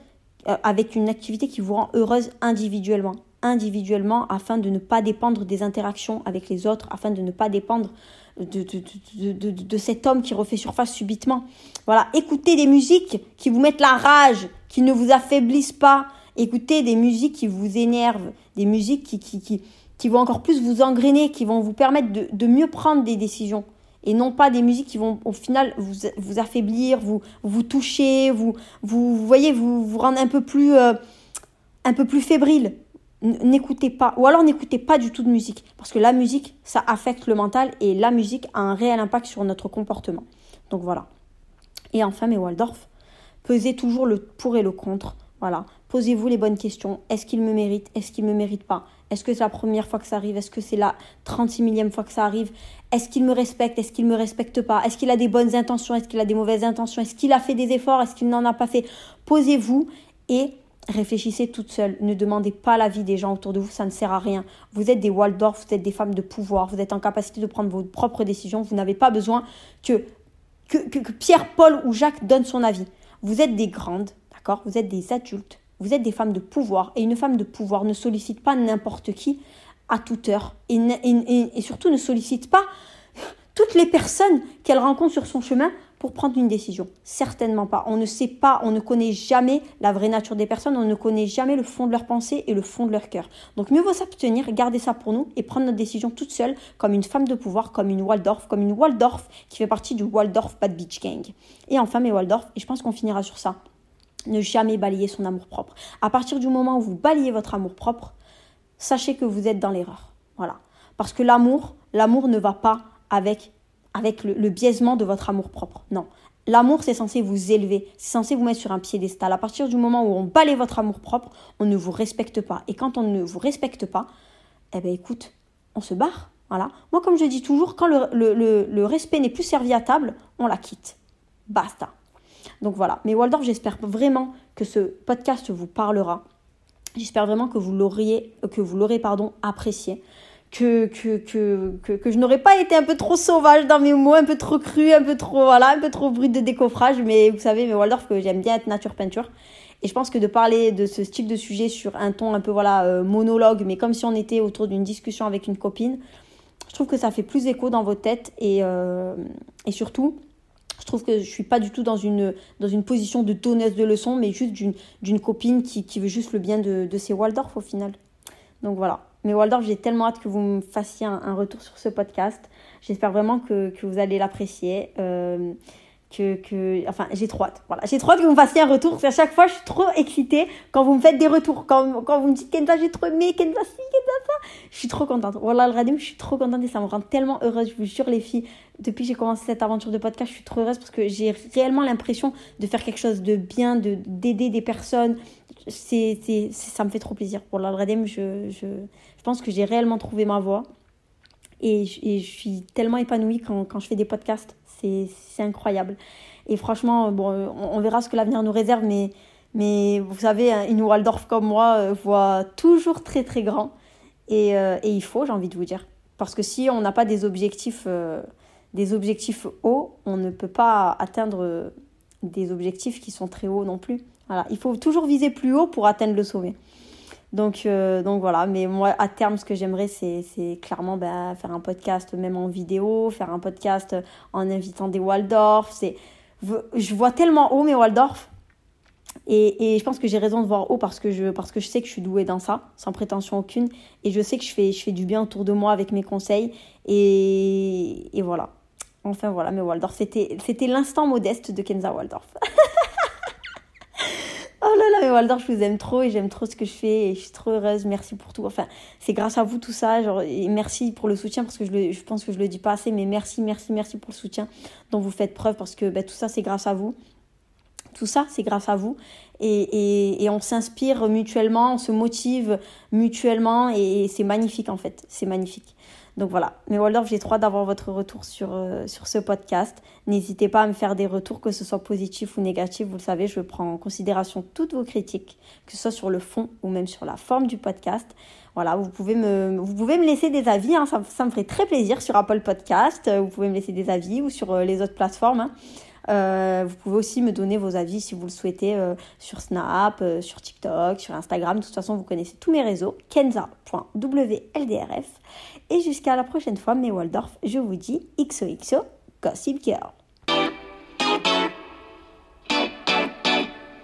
euh, avec une activité qui vous rend heureuse individuellement. Individuellement, afin de ne pas dépendre des interactions avec les autres, afin de ne pas dépendre de, cet homme qui refait surface subitement. Voilà, écoutez des musiques qui vous mettent la rage, qui ne vous affaiblissent pas Écoutez des musiques qui vous énervent, des musiques qui, qui, qui, vont encore plus vous engrainer, qui vont vous permettre de, de mieux prendre des décisions et non pas des musiques qui vont au final vous, vous affaiblir, vous, vous toucher, vous, vous, voyez, vous, vous rendre un peu plus, euh, un peu plus fébrile. N'écoutez pas, ou alors n'écoutez pas du tout de musique, parce que la musique, ça affecte le mental et la musique a un réel impact sur notre comportement. Donc voilà. Et enfin, mes Waldorf, pesez toujours le pour et le contre. Voilà. Posez-vous les bonnes questions. Est-ce qu'il me mérite? Est-ce qu'il ne me mérite pas? Est-ce que c'est la première fois que ça arrive? Est-ce que c'est la 36 millième fois que ça arrive? Est-ce qu'il me respecte? Est-ce qu'il ne me respecte pas? Est-ce qu'il a des bonnes intentions? Est-ce qu'il a des mauvaises intentions? Est-ce qu'il a fait des efforts? Est-ce qu'il n'en a pas fait? Posez-vous et réfléchissez toute seule. Ne demandez pas l'avis des gens autour de vous, ça ne sert à rien. Vous êtes des Waldorf, vous êtes des femmes de pouvoir, vous êtes en capacité de prendre vos propres décisions. Vous n'avez pas besoin que, Pierre, Paul ou Jacques donnent son avis. Vous êtes des grandes, d'accord? Vous êtes des adultes vous êtes des femmes de pouvoir et une femme de pouvoir ne sollicite pas n'importe qui à toute heure et, surtout ne sollicite pas toutes les personnes qu'elle rencontre sur son chemin pour prendre une décision. Certainement pas. On ne sait pas, on ne connaît jamais la vraie nature des personnes, on ne connaît jamais le fond de leur pensée et le fond de leur cœur. Donc mieux vaut s'abstenir, garder ça pour nous et prendre notre décision toute seule comme une femme de pouvoir, comme une Waldorf, comme une Waldorf qui fait partie du Waldorf Bad Beach Gang. Et enfin mes Waldorf, et je pense qu'on finira sur ça ne jamais balayer son amour-propre. À partir du moment où vous balayez votre amour-propre, sachez que vous êtes dans l'erreur. Voilà. Parce que l'amour, l'amour ne va pas avec, avec le, biaisement de votre amour-propre. Non. L'amour, c'est censé vous élever, c'est censé vous mettre sur un piédestal. À partir du moment où on balaye votre amour-propre, on ne vous respecte pas. Et quand on ne vous respecte pas, eh bien écoute, on se barre. Voilà. Moi, comme je dis toujours, quand le, respect n'est plus servi à table, on la quitte. Basta. Donc voilà. Mais Waldorf, j'espère vraiment que ce podcast vous parlera. J'espère vraiment que vous l'auriez, que vous l'aurez pardon, apprécié. Que, que, que, que, je n'aurais pas été un peu trop sauvage dans mes mots, un peu trop cru, un peu trop, voilà, un peu trop brut de décoffrage. Mais vous savez, mais Waldorf, que j'aime bien être nature peinture. Et je pense que de parler de ce type de sujet sur un ton un peu voilà euh, monologue, mais comme si on était autour d'une discussion avec une copine, je trouve que ça fait plus écho dans vos têtes et, euh, et surtout, je trouve que je suis pas du tout dans une, dans une position de donneuse de leçons, mais juste d'une copine qui, qui, veut juste le bien de, de ses Waldorf au final. Donc voilà. Mais Waldorf, j'ai tellement hâte que vous me fassiez un, retour sur ce podcast. J'espère vraiment que, vous allez l'apprécier. Euh, que, que enfin j'ai trop hâte. Voilà j'ai trop hâte que vous me fassiez un retour à chaque fois je suis trop excitée quand vous me faites des retours. Quand, quand vous me dites Kenza j'ai trop aimé Kenza si Kenza ça. Je suis trop contente. Voilà le radim je suis trop contente et ça me rend tellement heureuse je vous jure les filles. Depuis que j'ai commencé cette aventure de podcast je suis trop heureuse parce que j'ai réellement l'impression de faire quelque chose de bien de d'aider des personnes. C'est ça me fait trop plaisir. Pour l'Alradim je, je je pense que j'ai réellement trouvé ma voie. Et, et je suis tellement épanouie quand, quand je fais des podcasts c'est incroyable. Et franchement, bon, on, verra ce que l'avenir nous réserve, mais, mais vous savez, une Waldorf comme moi euh, voit toujours très très grand. Et, euh, et il faut, j'ai envie de vous dire. Parce que si on n'a pas des objectifs, euh, des objectifs hauts, on ne peut pas atteindre des objectifs qui sont très hauts non plus. Voilà. Il faut toujours viser plus haut pour atteindre le sommet. Donc, euh, donc voilà, mais moi à terme ce que j'aimerais c'est, clairement bah, faire un podcast même en vidéo, faire un podcast en invitant des Waldorf. C'est, je vois tellement haut mes Waldorf et, et je pense que j'ai raison de voir haut parce que, je, parce que je sais que je suis douée dans ça, sans prétention aucune. Et je sais que je fais, je fais du bien autour de moi avec mes conseils. Et, et voilà. Enfin voilà, mes Waldorf. C'était, c'était l'instant modeste de Kenza Waldorf. Oh là, mais Waldorf, je vous aime trop et j'aime trop ce que je fais et je suis trop heureuse. Merci pour tout. Enfin, c'est grâce à vous tout ça. Genre, et merci pour le soutien parce que je, je pense que je le dis pas assez, mais merci, merci, merci pour le soutien dont vous faites preuve parce que bah, tout ça, c'est grâce à vous. Tout ça, c'est grâce à vous. Et, et, et on s'inspire mutuellement, on se motive mutuellement et c'est magnifique en fait. C'est magnifique. Donc voilà. Mais Waldorf, j'ai trop hâte d'avoir votre retour sur, euh, sur ce podcast. N'hésitez pas à me faire des retours, que ce soit positif ou négatif. Vous le savez, je prends en considération toutes vos critiques, que ce soit sur le fond ou même sur la forme du podcast. Voilà, vous pouvez me, laisser des avis, hein, ça, me ferait très plaisir sur Apple Podcast. Vous pouvez me laisser des avis ou sur euh, les autres plateformes. Hein. Euh, vous pouvez aussi me donner vos avis si vous le souhaitez euh, sur Snap, euh, sur TikTok, sur Instagram. De toute façon, vous connaissez tous mes réseaux, kenza.wldrf. Et jusqu'à la prochaine fois, mes Waldorf, je vous dis XOXO Gossip Girl.